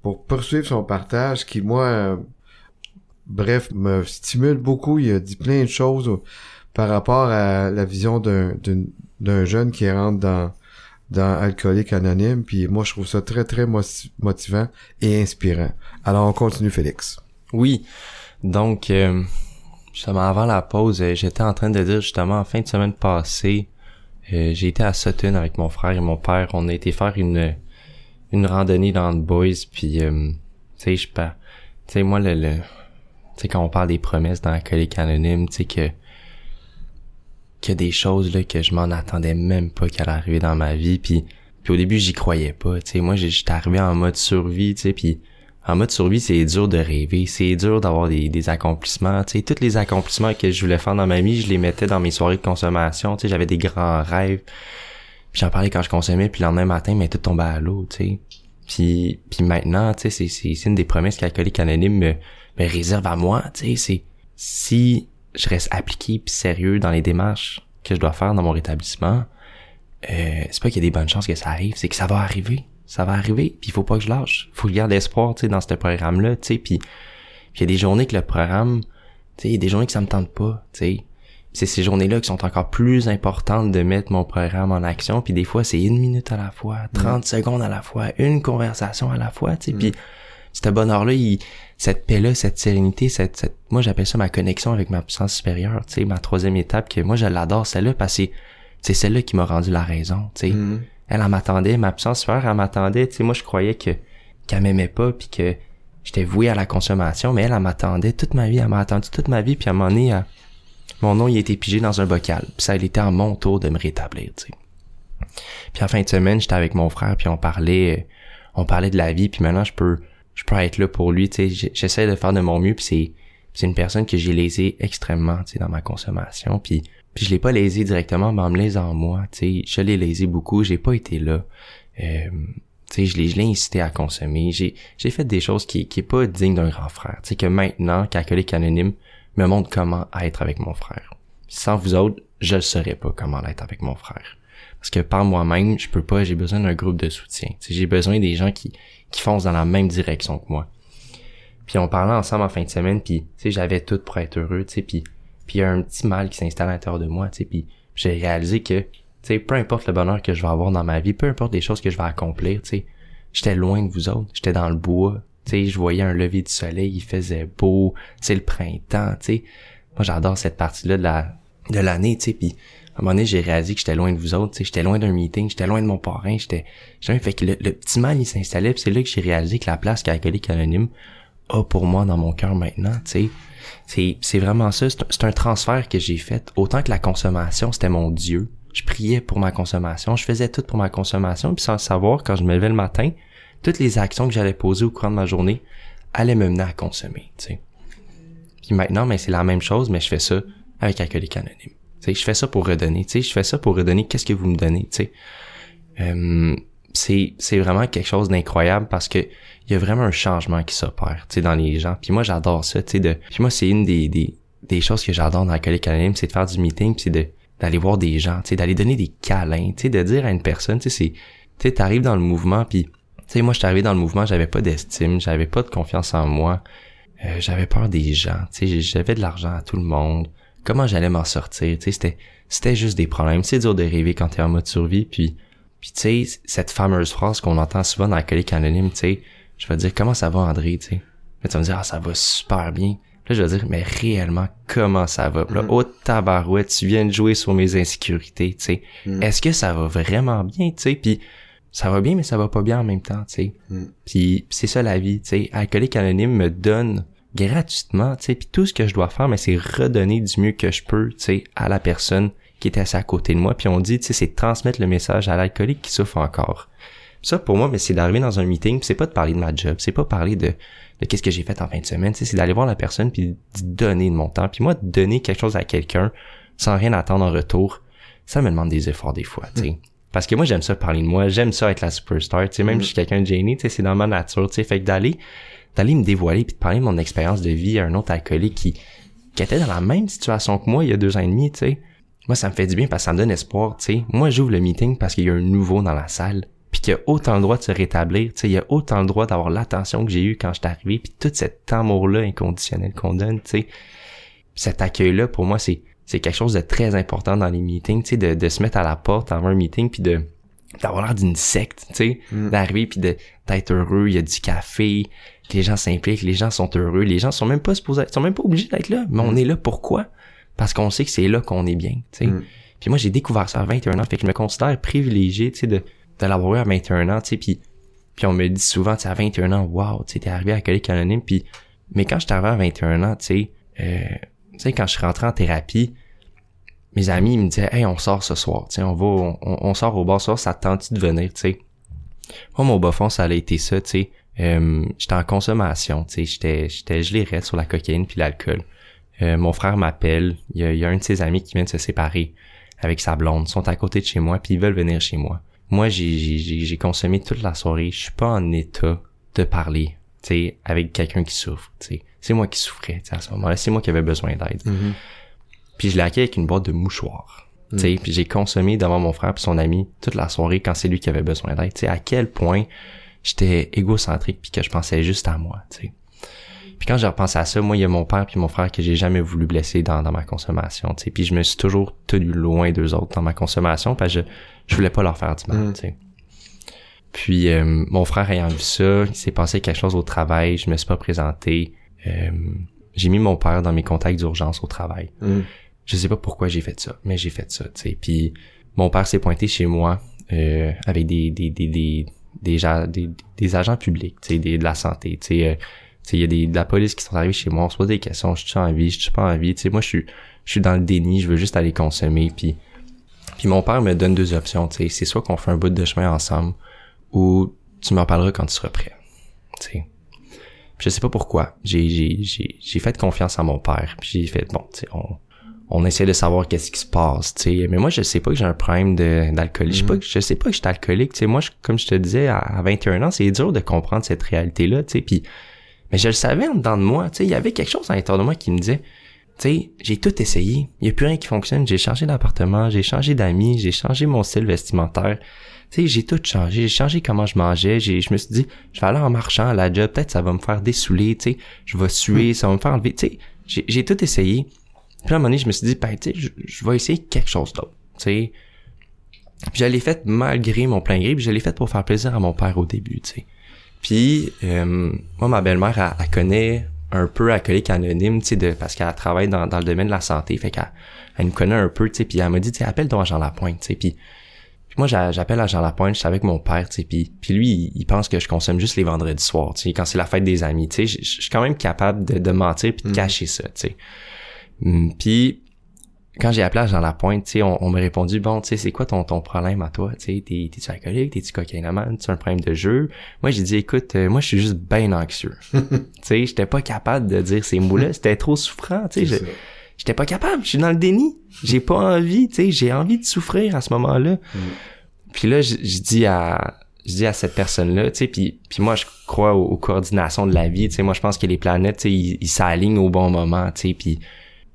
pour poursuivre son partage qui, moi, euh, bref, me stimule beaucoup. Il a dit plein de choses par rapport à la vision d'un jeune qui rentre dans Alcoolique Anonyme, puis moi je trouve ça très très motivant et inspirant. Alors on continue Félix. Oui, donc euh, justement avant la pause, euh, j'étais en train de dire justement en fin de semaine passée, euh, j'ai été à Sutton avec mon frère et mon père. On a été faire une une randonnée dans le boys. Puis, euh, tu sais, je pas, tu sais, moi le, le tu sais quand on parle des promesses dans la colique anonyme, tu sais que a des choses là que je m'en attendais même pas qu'elle arriver dans ma vie. Puis, puis au début j'y croyais pas. Tu sais, moi j'étais arrivé en mode survie. Tu sais, puis en mode survie, c'est dur de rêver, c'est dur d'avoir des, des accomplissements. Tu tous les accomplissements que je voulais faire dans ma vie, je les mettais dans mes soirées de consommation. Tu j'avais des grands rêves. Puis j'en parlais quand je consommais, puis le lendemain matin, mais tout tombait à l'eau, tu. Puis, puis maintenant, tu sais, c'est, une des promesses qu'Alcoolique Anonyme me, me réserve à moi, tu c'est si je reste appliqué puis sérieux dans les démarches que je dois faire dans mon rétablissement, euh, c'est pas qu'il y a des bonnes chances que ça arrive, c'est que ça va arriver ça va arriver, puis il faut pas que je lâche. Faut que je garde espoir, tu sais, dans ce programme-là, tu sais, puis il y a des journées que le programme, tu sais, il y a des journées que ça me tente pas, tu sais. C'est ces journées-là qui sont encore plus importantes de mettre mon programme en action, puis des fois c'est une minute à la fois, 30 mm. secondes à la fois, une conversation à la fois, tu sais, mm. puis ce bonheur-là, cette paix-là, cette sérénité, cette, cette moi j'appelle ça ma connexion avec ma puissance supérieure, tu sais, ma troisième étape que moi je l'adore celle-là parce que c'est celle-là qui m'a rendu la raison, tu sais. Mm elle, elle m'attendait, ma puissance elle m'attendait, tu sais, moi, je croyais que, qu'elle m'aimait pas, puis que j'étais voué à la consommation, mais elle, m'attendait toute ma vie, elle m'a attendu toute ma vie, puis à un moment donné, mon nom, il a été pigé dans un bocal, puis ça, il était à mon tour de me rétablir, tu sais. Puis en fin de semaine, j'étais avec mon frère, puis on parlait, on parlait de la vie, puis maintenant, je peux, je peux être là pour lui, tu sais, j'essaie de faire de mon mieux, puis c'est, c'est une personne que j'ai lésé extrêmement, tu sais, dans ma consommation, puis puis je l'ai pas lésé directement, mais en me lésant moi, tu sais, je l'ai lésé beaucoup, j'ai pas été là. Euh, tu sais, je l'ai, je l'ai incité à consommer. J'ai, j'ai fait des choses qui, qui est pas digne d'un grand frère. Tu sais, que maintenant, Catholique Anonyme me montre comment être avec mon frère. Sans vous autres, je ne saurais pas comment être avec mon frère. Parce que par moi-même, je peux pas, j'ai besoin d'un groupe de soutien. Tu sais, j'ai besoin des gens qui, qui foncent dans la même direction que moi. Puis on parlait ensemble en fin de semaine, puis tu sais, j'avais tout pour être heureux, tu sais, puis puis il y a un petit mal qui s'installe à l'intérieur de moi, tu sais, puis j'ai réalisé que, tu sais, peu importe le bonheur que je vais avoir dans ma vie, peu importe les choses que je vais accomplir, tu sais, j'étais loin de vous autres, j'étais dans le bois, tu sais, je voyais un lever du soleil, il faisait beau, c'est le printemps, tu sais. Moi, j'adore cette partie-là de la de l'année, tu sais, puis à un moment donné, j'ai réalisé que j'étais loin de vous autres, tu sais, j'étais loin d'un meeting, j'étais loin de mon parrain, j'étais, fait que le, petit mal, il s'installait, puis c'est là que j'ai réalisé que la place qu'Alcoolique Anonyme a pour moi dans mon cœur maintenant, tu sais, c'est, vraiment ça. C'est un transfert que j'ai fait. Autant que la consommation, c'était mon Dieu. Je priais pour ma consommation. Je faisais tout pour ma consommation. Puis sans savoir, quand je me levais le matin, toutes les actions que j'allais poser au cours de ma journée allaient me mener à consommer. Sais. Puis maintenant, mais c'est la même chose, mais je fais ça avec Alcoolique Anonyme. Sais, je fais ça pour redonner. Sais, je fais ça pour redonner qu'est-ce que vous me donnez. Sais, Euh, c'est vraiment quelque chose d'incroyable parce que il y a vraiment un changement qui s'opère, tu sais, dans les gens. Puis moi, j'adore ça, tu sais. De... Puis moi, c'est une des, des des choses que j'adore dans Alcoolique Anonyme, c'est de faire du meeting, puis c'est de d'aller voir des gens, tu sais, d'aller donner des câlins, tu sais, de dire à une personne, tu sais, c'est, tu sais, t'arrives dans le mouvement, puis, tu sais, moi, je suis arrivé dans le mouvement, j'avais pas d'estime, j'avais pas de confiance en moi, euh, j'avais peur des gens, tu sais, j'avais de l'argent à tout le monde, comment j'allais m'en sortir, tu sais, c'était, c'était juste des problèmes, c'est dur de rêver quand t'es en mode survie, puis, puis tu sais, cette fameuse phrase qu'on entend souvent dans Alcoolique Anonyme, tu sais, je vais dire, comment ça va, André, tu sais, tu vas me dire, ah, ça va super bien. Là, je vais dire, mais réellement, comment ça va? Puis Là, Mhm. oh tabarouette, tu viens de jouer sur mes insécurités, tu sais. Mhm. Est-ce que ça va vraiment bien, tu sais? Puis ça va bien, mais ça va pas bien en même temps, tu sais. Mhm. Puis c'est ça la vie, tu sais. Alcoolique Anonyme me donne gratuitement, tu sais. Puis tout ce que je dois faire, mais c'est redonner du mieux que je peux, tu sais, à la personne qui est assise à côté de moi. Puis on dit, tu sais, c'est transmettre le message à l'alcoolique qui souffre encore. Ça, pour moi, mais c'est d'arriver dans un meeting, c'est pas de parler de ma job, c'est pas parler de, de qu'est-ce que j'ai fait en fin de semaine, tu sais, c'est d'aller voir la personne puis de donner de mon temps. Puis moi, donner quelque chose à quelqu'un sans rien attendre en retour, ça me demande des efforts des fois, tu sais. Parce que moi, j'aime ça parler de moi, j'aime ça être la superstar, tu sais, même si je suis quelqu'un de gêné, tu sais, c'est dans ma nature, tu sais, fait que d'aller, d'aller me dévoiler puis de parler de mon expérience de vie à un autre alcoolique qui, qui était dans la même situation que moi il y a deux ans et demi, tu sais. Moi, ça me fait du bien parce que ça me donne espoir, tu sais. Moi, j'ouvre le meeting parce qu'il y a un nouveau dans la salle puis qu'il y a autant le droit de se rétablir, tu sais, il y a autant le droit d'avoir l'attention que j'ai eu quand je suis arrivé, puis tout cet amour-là inconditionnel qu'on donne, tu sais. Cet accueil-là, pour moi, c'est c'est quelque chose de très important dans les meetings, tu sais, de, de se mettre à la porte avant un meeting, puis de d'avoir l'air d'une secte, tu sais, Mm. d'arriver puis de d'être heureux, il y a du café, les gens s'impliquent, les gens sont heureux, les gens sont même pas supposés, sont même pas obligés d'être là, mais on est là pourquoi? Parce qu'on sait que c'est là qu'on est bien, tu sais. Mm. Puis moi j'ai découvert ça à 21 ans, fait que je me considère privilégié, tu sais, de de l'avoir eu à 21 ans, tu sais, puis puis on me dit souvent, tu sais, à 21 ans, wow, tu sais, t'es arrivé à Alcoolique Anonyme, puis mais quand je suis arrivé à 21 ans, tu sais, euh, tu sais, quand je suis rentré en thérapie, mes amis me disaient, hey, on sort ce soir, tu sais, on va, on, on sort au bar soir, ça te tente de venir, tu sais. Moi, mon bas fond, ça a été ça, tu sais. Euh, j'étais en consommation, tu sais, j'étais, j'étais gelé sur la cocaïne puis l'alcool. Euh, mon frère m'appelle, il y, a, il y a un de ses amis qui vient de se séparer avec sa blonde, ils sont à côté de chez moi puis ils veulent venir chez moi. Moi, j'ai, j'ai, j'ai, j'ai consommé toute la soirée, je suis pas en état de parler, tu sais, avec quelqu'un qui souffre, tu sais. C'est moi qui souffrais, tu sais, à ce moment-là, c'est moi qui avais besoin d'aide. Mhm. Puis je l'ai accueilli avec une boîte de mouchoirs. Tu sais, puis j'ai consommé devant mon frère et son ami toute la soirée quand c'est lui qui avait besoin d'aide. Tu sais, à quel point j'étais égocentrique puis que je pensais juste à moi, tu sais. Puis quand je repense à ça, moi, il y a mon père puis mon frère que j'ai jamais voulu blesser dans, dans ma consommation, tu sais. Puis je me suis toujours tenu loin d'eux autres dans ma consommation parce que je, je voulais pas leur faire du mal, Mm. tu sais. Puis euh, mon frère ayant vu ça, il s'est passé quelque chose au travail, je me suis pas présenté. Euh, j'ai mis mon père dans mes contacts d'urgence au travail. Mm. Je sais pas pourquoi j'ai fait ça, mais j'ai fait ça, tu sais. Puis mon père s'est pointé chez moi euh, avec des des des des des, des, des agents publics, tu sais, des- de la santé, tu sais. Il y a des de la police qui sont arrivés chez moi, on se pose des questions, je suis en vie, je suis pas en vie, tu sais. Moi, je suis je suis dans le déni, je veux juste aller consommer, puis puis mon père me donne deux options, tu sais. C'est soit qu'on fait un bout de chemin ensemble, ou tu m'en parleras quand tu seras prêt, tu sais. Je sais pas pourquoi. J'ai, j'ai, j'ai, j'ai fait confiance à mon père. Puis j'ai fait, bon, tu sais, on, on essaie de savoir qu'est-ce qui se passe, tu sais. Mais moi, je sais pas que j'ai un problème de, d'alcoolique. Je sais pas que, je sais pas que je suis alcoolique, tu sais. Moi, je- comme je te disais, à, à 21 ans, c'est dur de comprendre cette réalité-là, tu sais. Puis, mais je le savais en dedans de moi, tu sais. Il y avait quelque chose à l'intérieur de moi qui me disait, tu sais, j'ai tout essayé. Il y a plus rien qui fonctionne. J'ai changé d'appartement, j'ai changé d'amis, j'ai changé mon style vestimentaire. Tu sais, j'ai tout changé. J'ai changé comment je mangeais. J'ai, je me suis dit, je vais aller en marchant à la job. Peut-être ça va me faire dessouler, tu sais. Je vais suer, ça va me faire enlever. Tu sais, j'ai, j'ai tout essayé. Puis à un moment donné, je me suis dit, ben, tu sais, je, je vais essayer quelque chose d'autre, tu sais. Puis je l'ai fait malgré mon plein gré, puis je l'ai fait pour faire plaisir à mon père au début, tu sais. Puis, euh, moi, ma belle-mère, elle, elle connaît un peu alcoolique anonyme, tu sais, de, parce qu'elle travaille dans, dans le domaine de la santé, fait qu'elle elle nous connaît un peu, tu sais, puis elle m'a dit, tu sais, appelle donc Jean Lapointe, tu sais, puis puis moi, j'a- j'appelle à Jean Lapointe, je suis avec mon père, tu sais, puis, puis lui, il, il pense que je consomme juste les vendredis soirs, tu sais, quand c'est la fête des amis, tu sais, je je suis quand même capable de, de mentir puis de Mhm. cacher ça, tu sais. Hum, Puis quand j'ai appelé à la Pointe, tu sais, on, on m'a répondu bon, tu sais, c'est quoi ton ton problème à toi, tu sais, t'es t'es-tu alcoolique, t'es-tu cocaïnomane, tu un problème de jeu? Moi, j'ai dit écoute, euh, moi je suis juste bien anxieux. [laughs] tu sais, j'étais pas capable de dire ces mots-là, c'était trop souffrant, tu sais, j'étais pas capable, je suis dans le déni. J'ai pas envie, tu sais, j'ai envie de souffrir à ce moment-là. Mm. Puis là, je dis à je dis à cette personne-là, tu sais, puis, puis moi, je crois aux, coordinations de la vie, tu sais, moi, je pense que les planètes, tu sais, ils, ils s'alignent au bon moment, tu sais, puis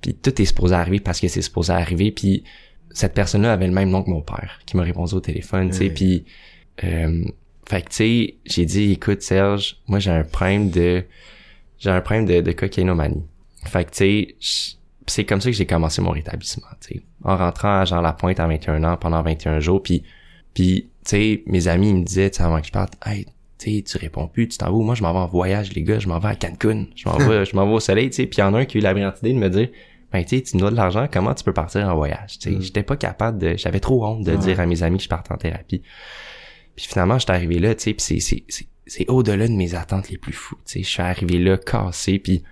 puis tout est supposé arriver parce que c'est supposé arriver. Puis cette personne-là avait le même nom que mon père qui m'a répondu au téléphone, tu sais. Puis, euh, fait que tu sais, j'ai dit, écoute Serge, moi j'ai un problème de, j'ai un problème de, de cocaïnomanie. Fait que tu sais, c'est comme ça que j'ai commencé mon rétablissement, tu sais. En rentrant à Jean Lapointe à 21 ans pendant 21 jours, puis puis tu sais, mes amis me disaient, avant que je parte, hey, tu tu réponds plus, tu t'en vas Moi, je m'en vais en voyage, les gars, je m'en vais à Cancun, je m'en [laughs] vais, je m'en vais au soleil, tu sais. Puis il y en a un qui a eu la brillante idée de me dire, ben tu tu me dois de l'argent, comment tu peux partir en voyage? Tu sais, mm. j'étais pas capable de, j'avais trop honte de dire à mes amis que je partais en thérapie. Puis finalement, j'étais arrivé là, tu sais, puis c'est c'est c'est c'est au-delà de mes attentes les plus fous. Tu sais, je suis arrivé là cassé, puis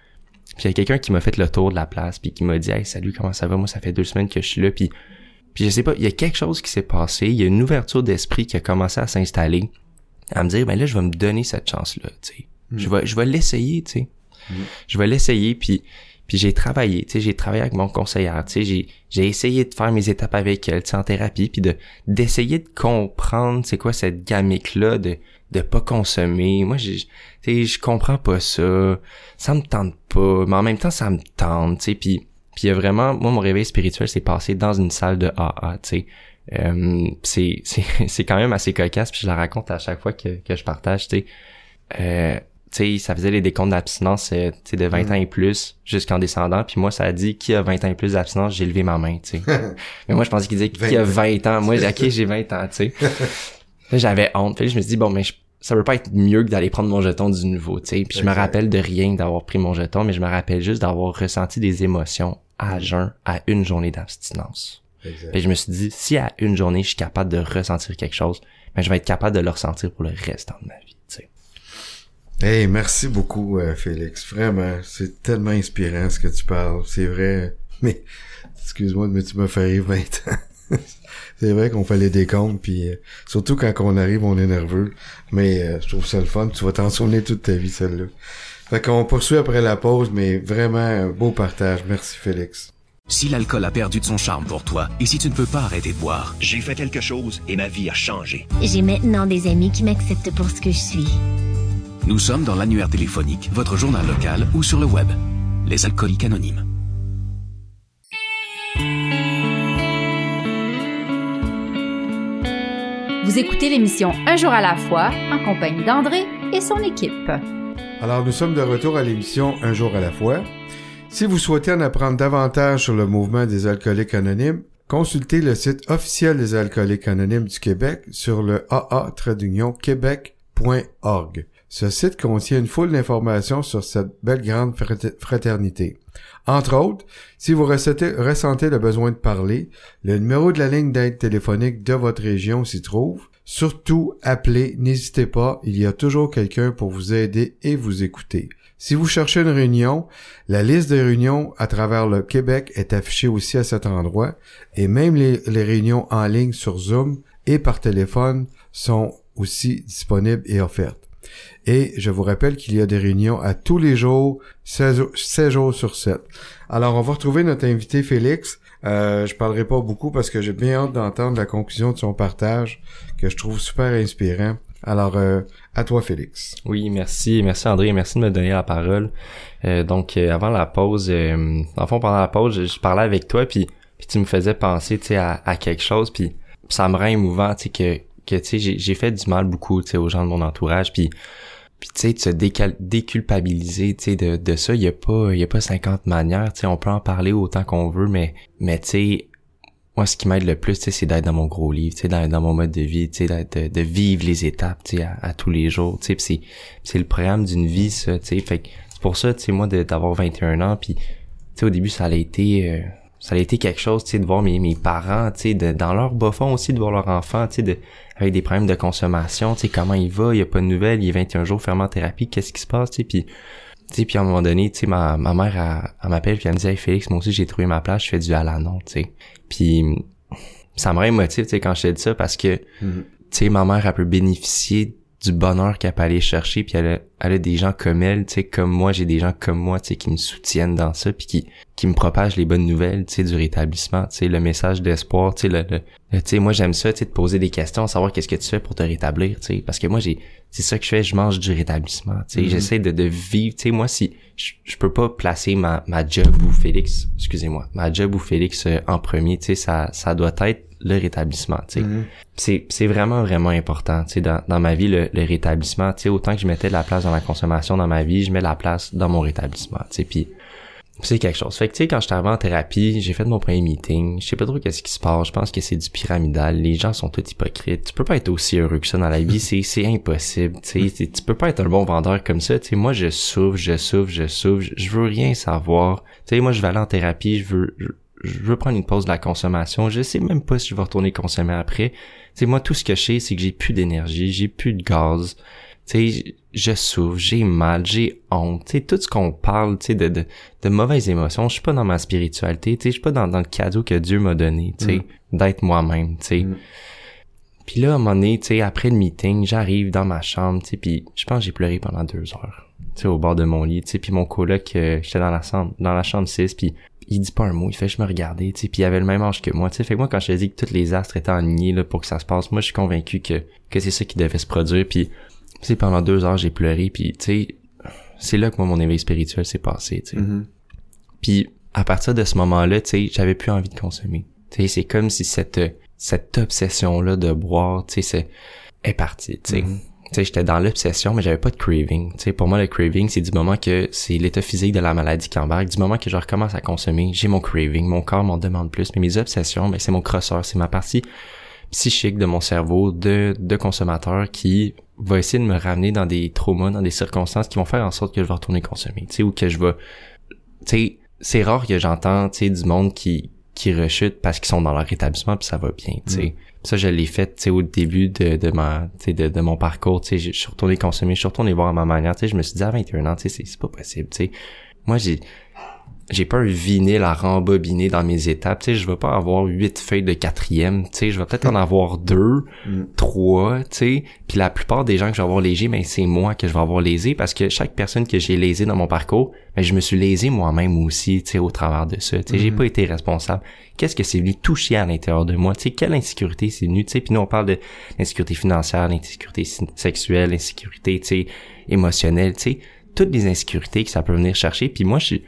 puis il y a quelqu'un qui m'a fait le tour de la place, puis qui m'a dit, hey salut, comment ça va? Moi, ça fait deux semaines que je suis là, puis puis je sais pas, il y a quelque chose qui s'est passé, il y a une ouverture d'esprit qui a commencé à s'installer, à me dire, ben là, je vais me donner cette chance-là, tu sais. Je mm. vais je vais l'essayer, tu sais. Mm. Je vais l'essayer, puis puis j'ai travaillé, tu sais, j'ai travaillé avec mon conseillère, tu sais, j'ai j'ai essayé de faire mes étapes avec elle, tu sais, en thérapie, puis de d'essayer de comprendre c'est quoi cette gamique là de de pas consommer. Moi, je tu sais, je comprends pas ça, ça me tente pas, mais en même temps ça me tente, tu sais, puis puis vraiment moi mon réveil spirituel s'est passé dans une salle de AA, tu sais. Euh, c'est [laughs] c'est c'est quand même assez cocasse puis je la raconte à chaque fois que que je partage, tu sais. Euh, sais, ça faisait les décomptes d'abstinence euh, de 20 mm. ans et plus jusqu'en descendant. Puis moi, ça a dit qui a 20 ans et plus d'abstinence, j'ai levé ma main, tu sais. [laughs] mais moi, je pensais qu'il disait qui a 20 ans. Moi, ok, j'ai 20 ans, tu sais. [laughs] j'avais honte. Puis je me suis dit, bon, mais ça veut pas être mieux que d'aller prendre mon jeton du nouveau, tu sais. Puis je me rappelle de rien d'avoir pris mon jeton, mais je me rappelle juste d'avoir ressenti des émotions à jeun à une journée d'abstinence. Et je me suis dit, si à une journée, je suis capable de ressentir quelque chose, ben, je vais être capable de le ressentir pour le restant de ma vie. Hey, merci beaucoup, euh, Félix. Vraiment, c'est tellement inspirant ce que tu parles. C'est vrai. [laughs] Mais, excuse-moi, mais tu m'as fait rire 20 ans. [laughs] c'est vrai qu'on fait les décomptes, puis euh, surtout quand on arrive, on est nerveux. Mais euh, je trouve ça le fun. Tu vas t'en souvenir toute ta vie, celle-là. Fait qu'on poursuit après la pause, mais vraiment un beau partage. Merci, Félix. Si l'alcool a perdu de son charme pour toi, et si tu ne peux pas arrêter de boire, j'ai fait quelque chose et ma vie a changé. J'ai maintenant des amis qui m'acceptent pour ce que je suis. Nous sommes dans l'annuaire téléphonique, votre journal local ou sur le web. Les alcooliques anonymes. Vous écoutez l'émission Un jour à la fois en compagnie d'André et son équipe. Alors nous sommes de retour à l'émission Un jour à la fois. Si vous souhaitez en apprendre davantage sur le mouvement des alcooliques anonymes, consultez le site officiel des alcooliques anonymes du Québec sur le aa-québec.org. Ce site contient une foule d'informations sur cette belle grande fraternité. Entre autres, si vous ressentez, le besoin de parler, le numéro de la ligne d'aide téléphonique de votre région s'y trouve. Surtout, appelez, n'hésitez pas, il y a toujours quelqu'un pour vous aider et vous écouter. Si vous cherchez une réunion, la liste des réunions à travers le Québec est affichée aussi à cet endroit et même les réunions en ligne sur Zoom et par téléphone sont aussi disponibles et offertes. Et je vous rappelle qu'il y a des réunions à tous les jours, 16, jours sur 7. Alors, on va retrouver notre invité Félix. Euh, je parlerai pas beaucoup parce que j'ai bien hâte d'entendre la conclusion de son partage que je trouve super inspirant. Alors, euh, à toi, Félix. Oui, merci. Merci, André. Merci de me donner la parole. Euh, donc, euh, avant la pause, euh, en fond, pendant la pause, je, parlais avec toi, puis, puis tu me faisais penser, à, à, quelque chose, puis ça me rend émouvant, tu sais, que que tu sais j'ai fait du mal beaucoup aux gens de mon entourage puis puis tu sais de se déculpabiliser tu sais de, de ça il y a pas y a pas 50 manières tu sais on peut en parler autant qu'on veut mais mais tu sais moi ce qui m'aide le plus tu sais c'est d'être dans mon gros livre tu sais dans, dans mon mode de vie tu sais de, de, vivre les étapes tu sais à, tous les jours tu sais c'est c'est le programme d'une vie ça tu sais fait c'est pour ça tu sais moi d'avoir 21 ans puis tu sais au début ça a été euh, ça a été quelque chose, tu sais, de voir mes, mes parents, tu sais, de, dans leur bas fond aussi, de voir leur enfant, tu sais, de, avec des problèmes de consommation, tu sais, comment il va, il y a pas de nouvelles, il est 21 jours fermé en thérapie, qu'est-ce qui se passe, tu sais, puis tu sais, puis à un moment donné, tu sais, ma, ma mère, elle, elle m'appelle puis elle me dit, hey, Félix, moi aussi, j'ai trouvé ma place, je fais du Alanon, tu sais. Puis ça me rend émotif, tu sais, quand je te dis ça, parce que, Mhm. tu sais, ma mère, elle peut bénéficier du bonheur qu'elle peut aller chercher, puis elle a, elle a des gens comme elle, tu sais, comme moi, j'ai des gens comme moi, tu sais, qui me soutiennent dans ça, puis qui, qui me propagent les bonnes nouvelles, tu sais, du rétablissement, tu sais, le message d'espoir, tu sais, le, le- tu sais, moi, j'aime ça, tu sais, de poser des questions, savoir qu'est-ce que tu fais pour te rétablir, tu sais, parce que moi, j'ai, c'est ça que je fais, je mange du rétablissement, tu sais, Mhm. j'essaie de, de vivre, tu sais, moi, si, je, je peux pas placer ma, ma job ou Félix, excusez-moi, ma job ou Félix euh, en premier, tu sais, ça, ça doit être le rétablissement, tu sais Mhm. c'est c'est vraiment vraiment important tu sais dans, dans ma vie le, le rétablissement tu sais autant que je mettais de la place dans la consommation dans ma vie je mets de la place dans mon rétablissement tu sais puis c'est quelque chose. Fait que tu sais quand j'étais arrivé en thérapie j'ai fait mon premier meeting. Je sais pas trop qu'est-ce qui se passe. Je pense que c'est du pyramidal. Les gens sont tous hypocrites. Tu peux pas être aussi heureux que ça dans la vie. C'est c'est impossible tu sais. Tu peux pas être un bon vendeur comme ça tu sais. Moi je souffre je souffre je souffre. Je, veux rien savoir. Tu sais moi je vais aller en thérapie. Je veux je, je veux prendre une pause de la consommation. Je sais même pas si je vais retourner consommer après. Tu sais, moi, tout ce que je sais, c'est que j'ai plus d'énergie, j'ai plus de gaz. Tu sais, je souffre, j'ai mal, j'ai honte. Tu sais, tout ce qu'on parle, tu sais, de, de, de mauvaises émotions, je suis pas dans ma spiritualité, tu sais, je suis pas dans, dans le cadeau que Dieu m'a donné, tu sais, d'être moi-même, tu sais. Mm. Puis là, à un moment donné, tu sais, après le meeting, j'arrive dans ma chambre, tu sais, puis je pense que j'ai pleuré pendant deux heures, tu sais, au bord de mon lit, tu sais, puis mon coloc, euh, j'étais dans la chambre, dans la chambre 6, puis il dit pas un mot, il fait je me regarder, tu sais, puis il avait le même âge que moi, tu sais, fait que moi quand je te dis que tous les astres étaient alignés là pour que ça se passe, moi je suis convaincu que que c'est ça qui devait se produire, puis sais pendant deux heures j'ai pleuré, puis tu sais c'est là que moi mon éveil spirituel s'est passé, tu sais. Mhm. Puis à partir de ce moment-là, tu sais, j'avais plus envie de consommer. Tu sais, c'est comme si cette cette obsession là de boire, tu sais, c'est est partie, tu sais. Mhm. Tu sais, j'étais dans l'obsession, mais j'avais pas de craving. Tu sais, pour moi, le craving, c'est du moment que c'est l'état physique de la maladie qui embarque. Du moment que je recommence à consommer, j'ai mon craving, mon corps m'en demande plus. Mais mes obsessions, ben, c'est mon crosseur, c'est ma partie psychique de mon cerveau de, de consommateur qui va essayer de me ramener dans des traumas, dans des circonstances qui vont faire en sorte que je vais retourner consommer, tu sais, ou que je vais, tu sais, c'est rare que j'entends, tu sais, du monde qui, qui rechute parce qu'ils sont dans leur rétablissement puis ça va bien, tu sais. Ça, je l'ai fait, tu sais, au début de, de ma, tu sais, de, de mon parcours, tu sais, je suis retourné consommer, je suis retourné voir à ma manière, tu sais, je me suis dit à 21 ans, tu sais, c'est- c'est pas possible, tu sais. Moi, j'ai, j'ai pas un vinyle à rembobiner dans mes étapes, tu sais, je vais pas avoir huit feuilles de quatrième, tu sais, je vais peut-être en [laughs] avoir deux, Mm. trois, tu sais, puis la plupart des gens que je vais avoir lésés, ben c'est moi que je vais avoir lésé parce que chaque personne que j'ai lésé dans mon parcours, ben je me suis lésé moi-même aussi, tu sais, au travers de ça, tu sais, j'ai Mhm. pas été responsable. Qu'est-ce que c'est venu toucher à l'intérieur de moi, tu sais, quelle insécurité c'est venu, tu sais, puis nous on parle de l'insécurité financière, l'insécurité sexuelle, l'insécurité, tu sais, émotionnelle, tu sais, toutes les insécurités que ça peut venir chercher, puis moi je suis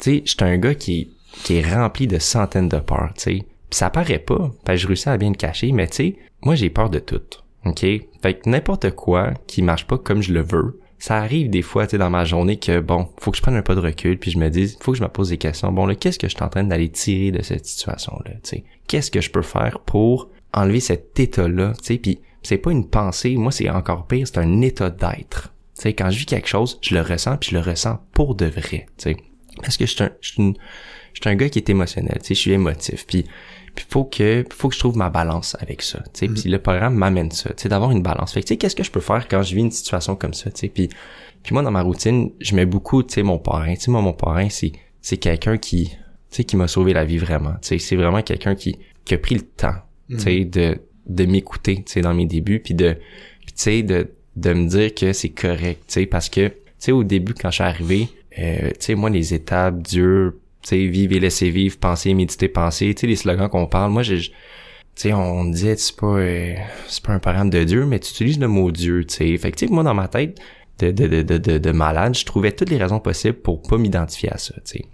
tu sais, j'étais un gars qui, qui est rempli de centaines de peurs, tu ça paraît pas, parce que je réussis à bien le cacher, mais tu sais, moi j'ai peur de tout, ok? Fait que n'importe quoi qui marche pas comme je le veux, ça arrive des fois, tu sais, dans ma journée que, bon, faut que je prenne un pas de recul, puis je me dise, faut que je me pose des questions. Bon, là, qu'est-ce que je suis en train d'aller tirer de cette situation-là, tu? Qu'est-ce que je peux faire pour enlever cet état-là, tu sais? Puis c'est pas une pensée, moi c'est encore pire, c'est un état d'être. Tu sais, quand je vis quelque chose, je le ressens, puis je le ressens pour de vrai, tu sais parce que je suis un, je suis une- je suis un gars qui est émotionnel, tu sais, je suis émotif, puis puis faut que faut que je trouve ma balance avec ça, tu sais, puis le programme m'amène ça, tu sais, d'avoir une balance. Fait que tu sais, qu'est-ce que je peux faire quand je vis une situation comme ça, tu sais, puis puis moi dans ma routine, je mets beaucoup, tu sais, mon parrain, tu sais, moi mon parrain c'est c'est quelqu'un qui tu sais qui m'a sauvé la vie vraiment, tu sais, c'est vraiment quelqu'un qui qui a pris le temps, tu sais, de de m'écouter, tu sais, dans mes débuts, puis de tu sais de de me dire que c'est correct, tu sais, parce que tu sais au début quand je suis arrivé euh, tu sais, moi, les étapes, Dieu, tu sais, vivre et laisser vivre, penser, méditer, penser, tu sais, les slogans qu'on parle, moi, j'ai, tu sais, on disait, c'est pas, euh, c'est pas un programme de Dieu, mais tu utilises le mot Dieu, tu sais. Fait que, tu sais, moi, dans ma tête de, de, de, de, de malade, je trouvais toutes les raisons possibles pour pas m'identifier à ça, tu sais.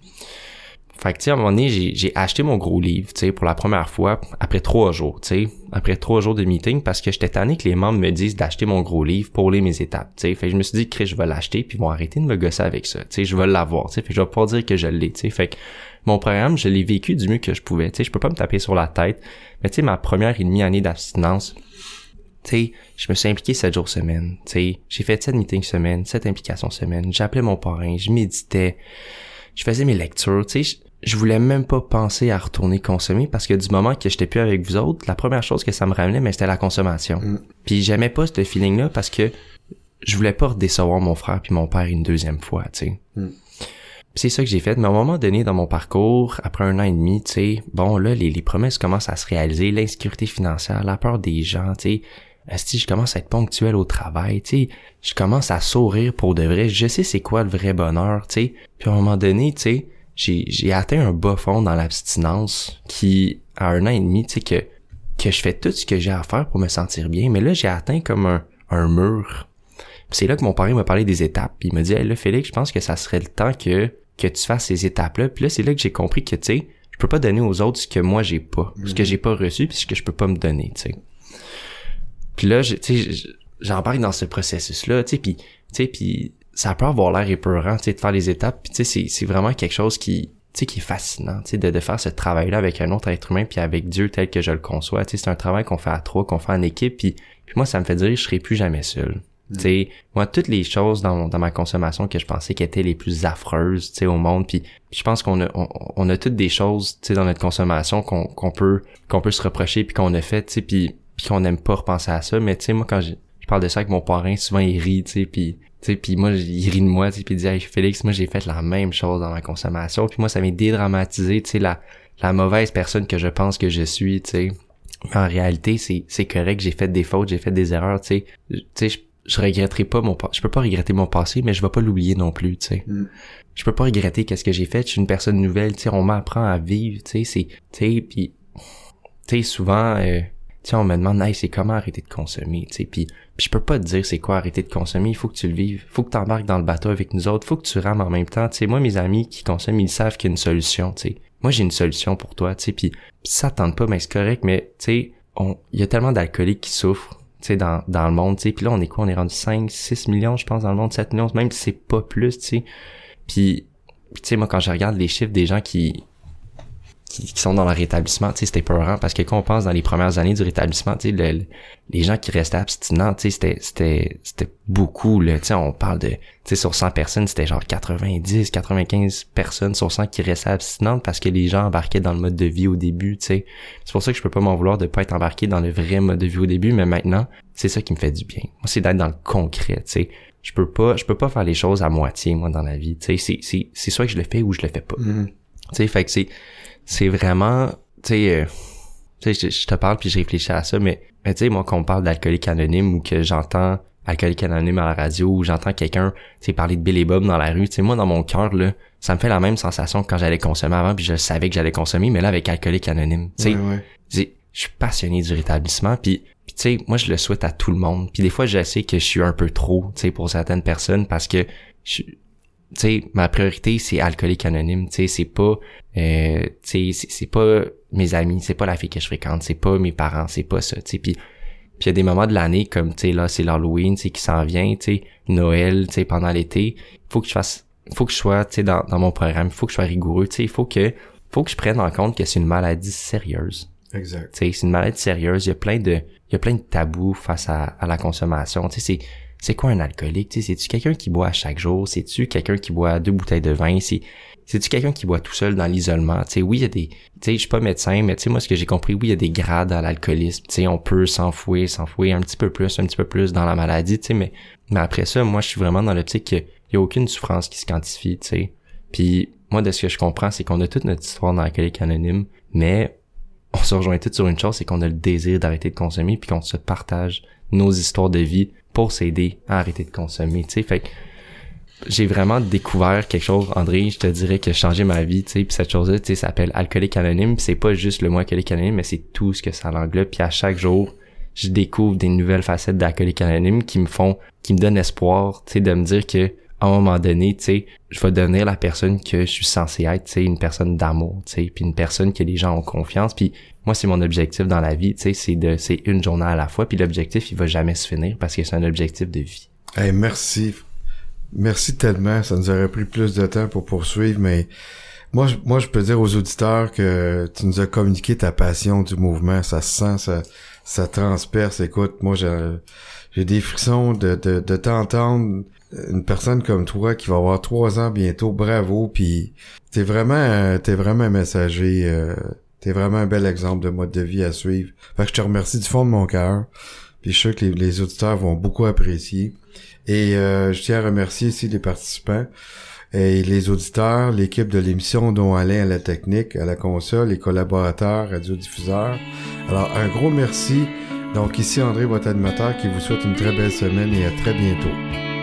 Fait que, tu sais, à un moment donné, j'ai, acheté mon gros livre, tu sais, pour la première fois, après trois jours, tu sais, après trois jours de meeting, parce que j'étais tanné que les membres me disent d'acheter mon gros livre pour lire mes étapes, tu sais. Fait que je me suis dit, Chris, je vais l'acheter, puis ils vont arrêter de me gosser avec ça, tu sais, je vais l'avoir, tu sais. Fait que je vais pas dire que je l'ai, tu sais. Fait que mon programme, je l'ai vécu du mieux que je pouvais, tu sais. Je peux pas me taper sur la tête, mais tu sais, ma première et demie année d'abstinence, tu sais, je me suis impliqué sept jours semaine. J'ai fait sept meetings semaine, sept implications semaine. J'appelais mon parrain, je méditais, je faisais mes lectures, tu sais. Je, voulais même pas penser à retourner consommer parce que du moment que j'étais plus avec vous autres, la première chose que ça me ramenait, mais c'était la consommation. Mm. Puis j'aimais pas ce feeling-là parce que je voulais pas décevoir mon frère puis mon père une deuxième fois, tu sais. Mm. C'est ça que j'ai fait. Mais à un moment donné dans mon parcours, après un an et demi, tu sais, bon là, les, les promesses commencent à se réaliser, l'insécurité financière, la peur des gens, tu sais. Si je commence à être ponctuel au travail, tu sais, je commence à sourire pour de vrai, je sais c'est quoi le vrai bonheur, tu sais. Puis à un moment donné, tu sais, j'ai, j'ai atteint un bas fond dans l'abstinence qui, à un an et demi, tu sais, que, que je fais tout ce que j'ai à faire pour me sentir bien, mais là, j'ai atteint comme un, un mur. Puis c'est là que mon père m'a parlé des étapes, puis il m'a dit, hey, là, Félix, je pense que ça serait le temps que, que tu fasses ces étapes-là. Puis là, c'est là que j'ai compris que, tu sais, je peux pas donner aux autres ce que moi j'ai pas, ce que j'ai pas reçu, puis ce que je peux pas me donner, tu sais. Puis là, tu sais, j'embarque dans ce processus-là, tu sais, puis, tu sais, puis ça peut avoir l'air épeurant, tu sais, de faire les étapes, puis tu sais, c'est vraiment quelque chose qui, tu sais, qui est fascinant, tu sais, de, de faire ce travail-là avec un autre être humain, puis avec Dieu tel que je le conçois, tu sais, c'est un travail qu'on fait à trois, qu'on fait en équipe, puis, puis moi, ça me fait dire, je serai plus jamais seul. Tu sais, moi, toutes les choses dans, dans ma consommation que je pensais qui étaient les plus affreuses, tu sais, au monde, puis, je pense qu'on a, on, on, a toutes des choses, tu sais, dans notre consommation qu'on qu'on peut, qu'on peut se reprocher, puis qu'on a fait, tu sais, puis puis qu'on n'aime pas repenser à ça, mais tu sais, moi, quand je, je parle de ça avec mon parrain, souvent il rit, tu sais, puis sais, puis moi, il rit de moi, puis il dit hey, Félix, moi j'ai fait la même chose dans ma consommation, puis moi ça m'a dédramatisé, tu sais, la la mauvaise personne que je pense que je suis, tu sais. Mais en réalité, c'est c'est correct, j'ai fait des fautes, j'ai fait des erreurs, tu sais. Tu sais, je, je regretterai pas mon je peux pas regretter mon passé, mais je vais pas l'oublier non plus, tu sais. Mm. Je peux pas regretter qu'est-ce que j'ai fait, je suis une personne nouvelle, tu sais, on m'apprend à vivre, tu sais, c'est tu sais puis tu sais souvent euh, on me demande, hey, c'est comment arrêter de consommer, tu sais, puis, je peux pas te dire c'est quoi arrêter de consommer, il faut que tu le vives, faut que tu embarques dans le bateau avec nous autres, faut que tu rames en même temps, tu moi, mes amis qui consomment, ils savent qu'il y a une solution, tu. Moi, j'ai une solution pour toi, tu sais, puis ça tente pas, mais c'est correct, mais, tu sais, il y a tellement d'alcooliques qui souffrent, tu sais, dans, dans le monde, tu puis là, on est quoi, on est rendu 5, 6 millions, je pense, dans le monde, 7 millions, même si c'est pas plus, tu sais. Puis, tu moi, quand je regarde les chiffres des gens qui, qui, qui, sont dans le rétablissement, tu sais, c'était peurant parce que quand on pense dans les premières années du rétablissement, tu sais, le, les gens qui restaient abstinents, tu sais, c'était, c'était, c'était beaucoup, là, tu sais, on parle de, tu sais, sur 100 personnes, c'était genre 90, 95 personnes sur 100 qui restaient abstinentes parce que les gens embarquaient dans le mode de vie au début, tu sais. C'est pour ça que je peux pas m'en vouloir de pas être embarqué dans le vrai mode de vie au début, mais maintenant, c'est ça qui me fait du bien. Moi, c'est d'être dans le concret, tu sais. Je peux pas, je peux pas faire les choses à moitié, moi, dans la vie, tu sais. C'est, c'est, c'est soit que je le fais ou je le fais pas. Mm. Tu sais, fait que c'est, c'est vraiment, tu sais, euh, sais, je, te parle puis je réfléchis à ça, mais, mais tu sais, moi, quand on parle d'alcoolique anonyme ou que j'entends alcoolique anonyme à la radio ou j'entends quelqu'un, tu sais, parler de Bill et Bob dans la rue, tu sais, moi, dans mon cœur, là, ça me fait la même sensation que quand j'allais consommer avant puis je savais que j'allais consommer, mais là, avec alcoolique anonyme, tu sais, Ouais, ouais. je suis passionné du rétablissement puis puis tu sais moi je le souhaite à tout le monde puis des fois je sais que je suis un peu trop tu sais pour certaines personnes parce que je tu sais ma priorité c'est alcoolique anonyme tu sais c'est pas euh, tu sais c'est- pas mes amis c'est pas la fille que je fréquente c'est pas mes parents c'est pas ça tu sais puis puis il y a des moments de l'année comme tu sais là c'est l'Halloween tu sais qui s'en vient tu sais Noël tu sais pendant l'été faut que je fasse faut que je sois tu sais dans, dans mon programme faut que je sois rigoureux tu sais il faut que faut que je prenne en compte que c'est une maladie sérieuse Exact. tu sais, c'est une maladie sérieuse. Il y a plein de, il y a plein de tabous face à, à la consommation. Tu sais, c'est, c'est quoi un alcoolique? Tu sais, c'est-tu quelqu'un qui boit à chaque jour? C'est-tu quelqu'un qui boit deux bouteilles de vin? C'est, c'est-tu quelqu'un qui boit tout seul dans l'isolement? Tu sais, oui, il y a des, tu sais, je suis pas médecin, mais tu sais, moi, ce que j'ai compris, oui, il y a des grades à l'alcoolisme. Tu sais, on peut s'enfouir, s'enfouir un petit peu plus, un petit peu plus dans la maladie, tu sais, mais, mais après ça, moi, je suis vraiment dans l'optique qu'il y a aucune souffrance qui se quantifie, tu sais. Puis, moi, de ce que je comprends, c'est qu'on a toute notre histoire dans l'alcoolique anonyme, mais on se rejoint tous sur une chose, c'est qu'on a le désir d'arrêter de consommer puis qu'on se partage nos histoires de vie pour s'aider à arrêter de consommer, tu sais. Fait j'ai vraiment découvert quelque chose, André, je te dirais que changé ma vie, tu sais, puis cette chose-là, tu sais, s'appelle alcoolique anonyme, c'est pas juste le mot alcoolique anonyme, mais c'est tout ce que ça englobe, puis à chaque jour, je découvre des nouvelles facettes d'alcoolique anonyme qui me font, qui me donnent espoir, tu sais, de me dire que à un moment donné, tu sais, je vais devenir la personne que je suis censé être, tu sais, une personne d'amour, tu sais, puis une personne que les gens ont confiance, puis moi c'est mon objectif dans la vie, tu sais, c'est de c'est une journée à la fois, puis l'objectif il va jamais se finir parce que c'est un objectif de vie. Hey, merci. Merci tellement. Ça nous aurait pris plus de temps pour poursuivre, mais moi, je- moi, je peux dire aux auditeurs que tu nous as communiqué ta passion du mouvement. Ça se sent, ça, ça transperce. Écoute, moi, j'ai, des frissons de, de, de t'entendre. Une personne comme toi qui va avoir trois ans bientôt, bravo. Puis t'es vraiment, t'es vraiment un messager. euh, t'es vraiment un bel exemple de mode de vie à suivre. Fait que je te remercie du fond de mon cœur. Puis je suis sûr que les auditeurs vont beaucoup apprécier. Et euh, je tiens à remercier ici les participants et les auditeurs, l'équipe de l'émission, dont Alain à la technique, à la console, les collaborateurs, radiodiffuseurs. Alors, un gros merci. Donc, ici André, votre animateur, qui vous souhaite une très belle semaine et à très bientôt.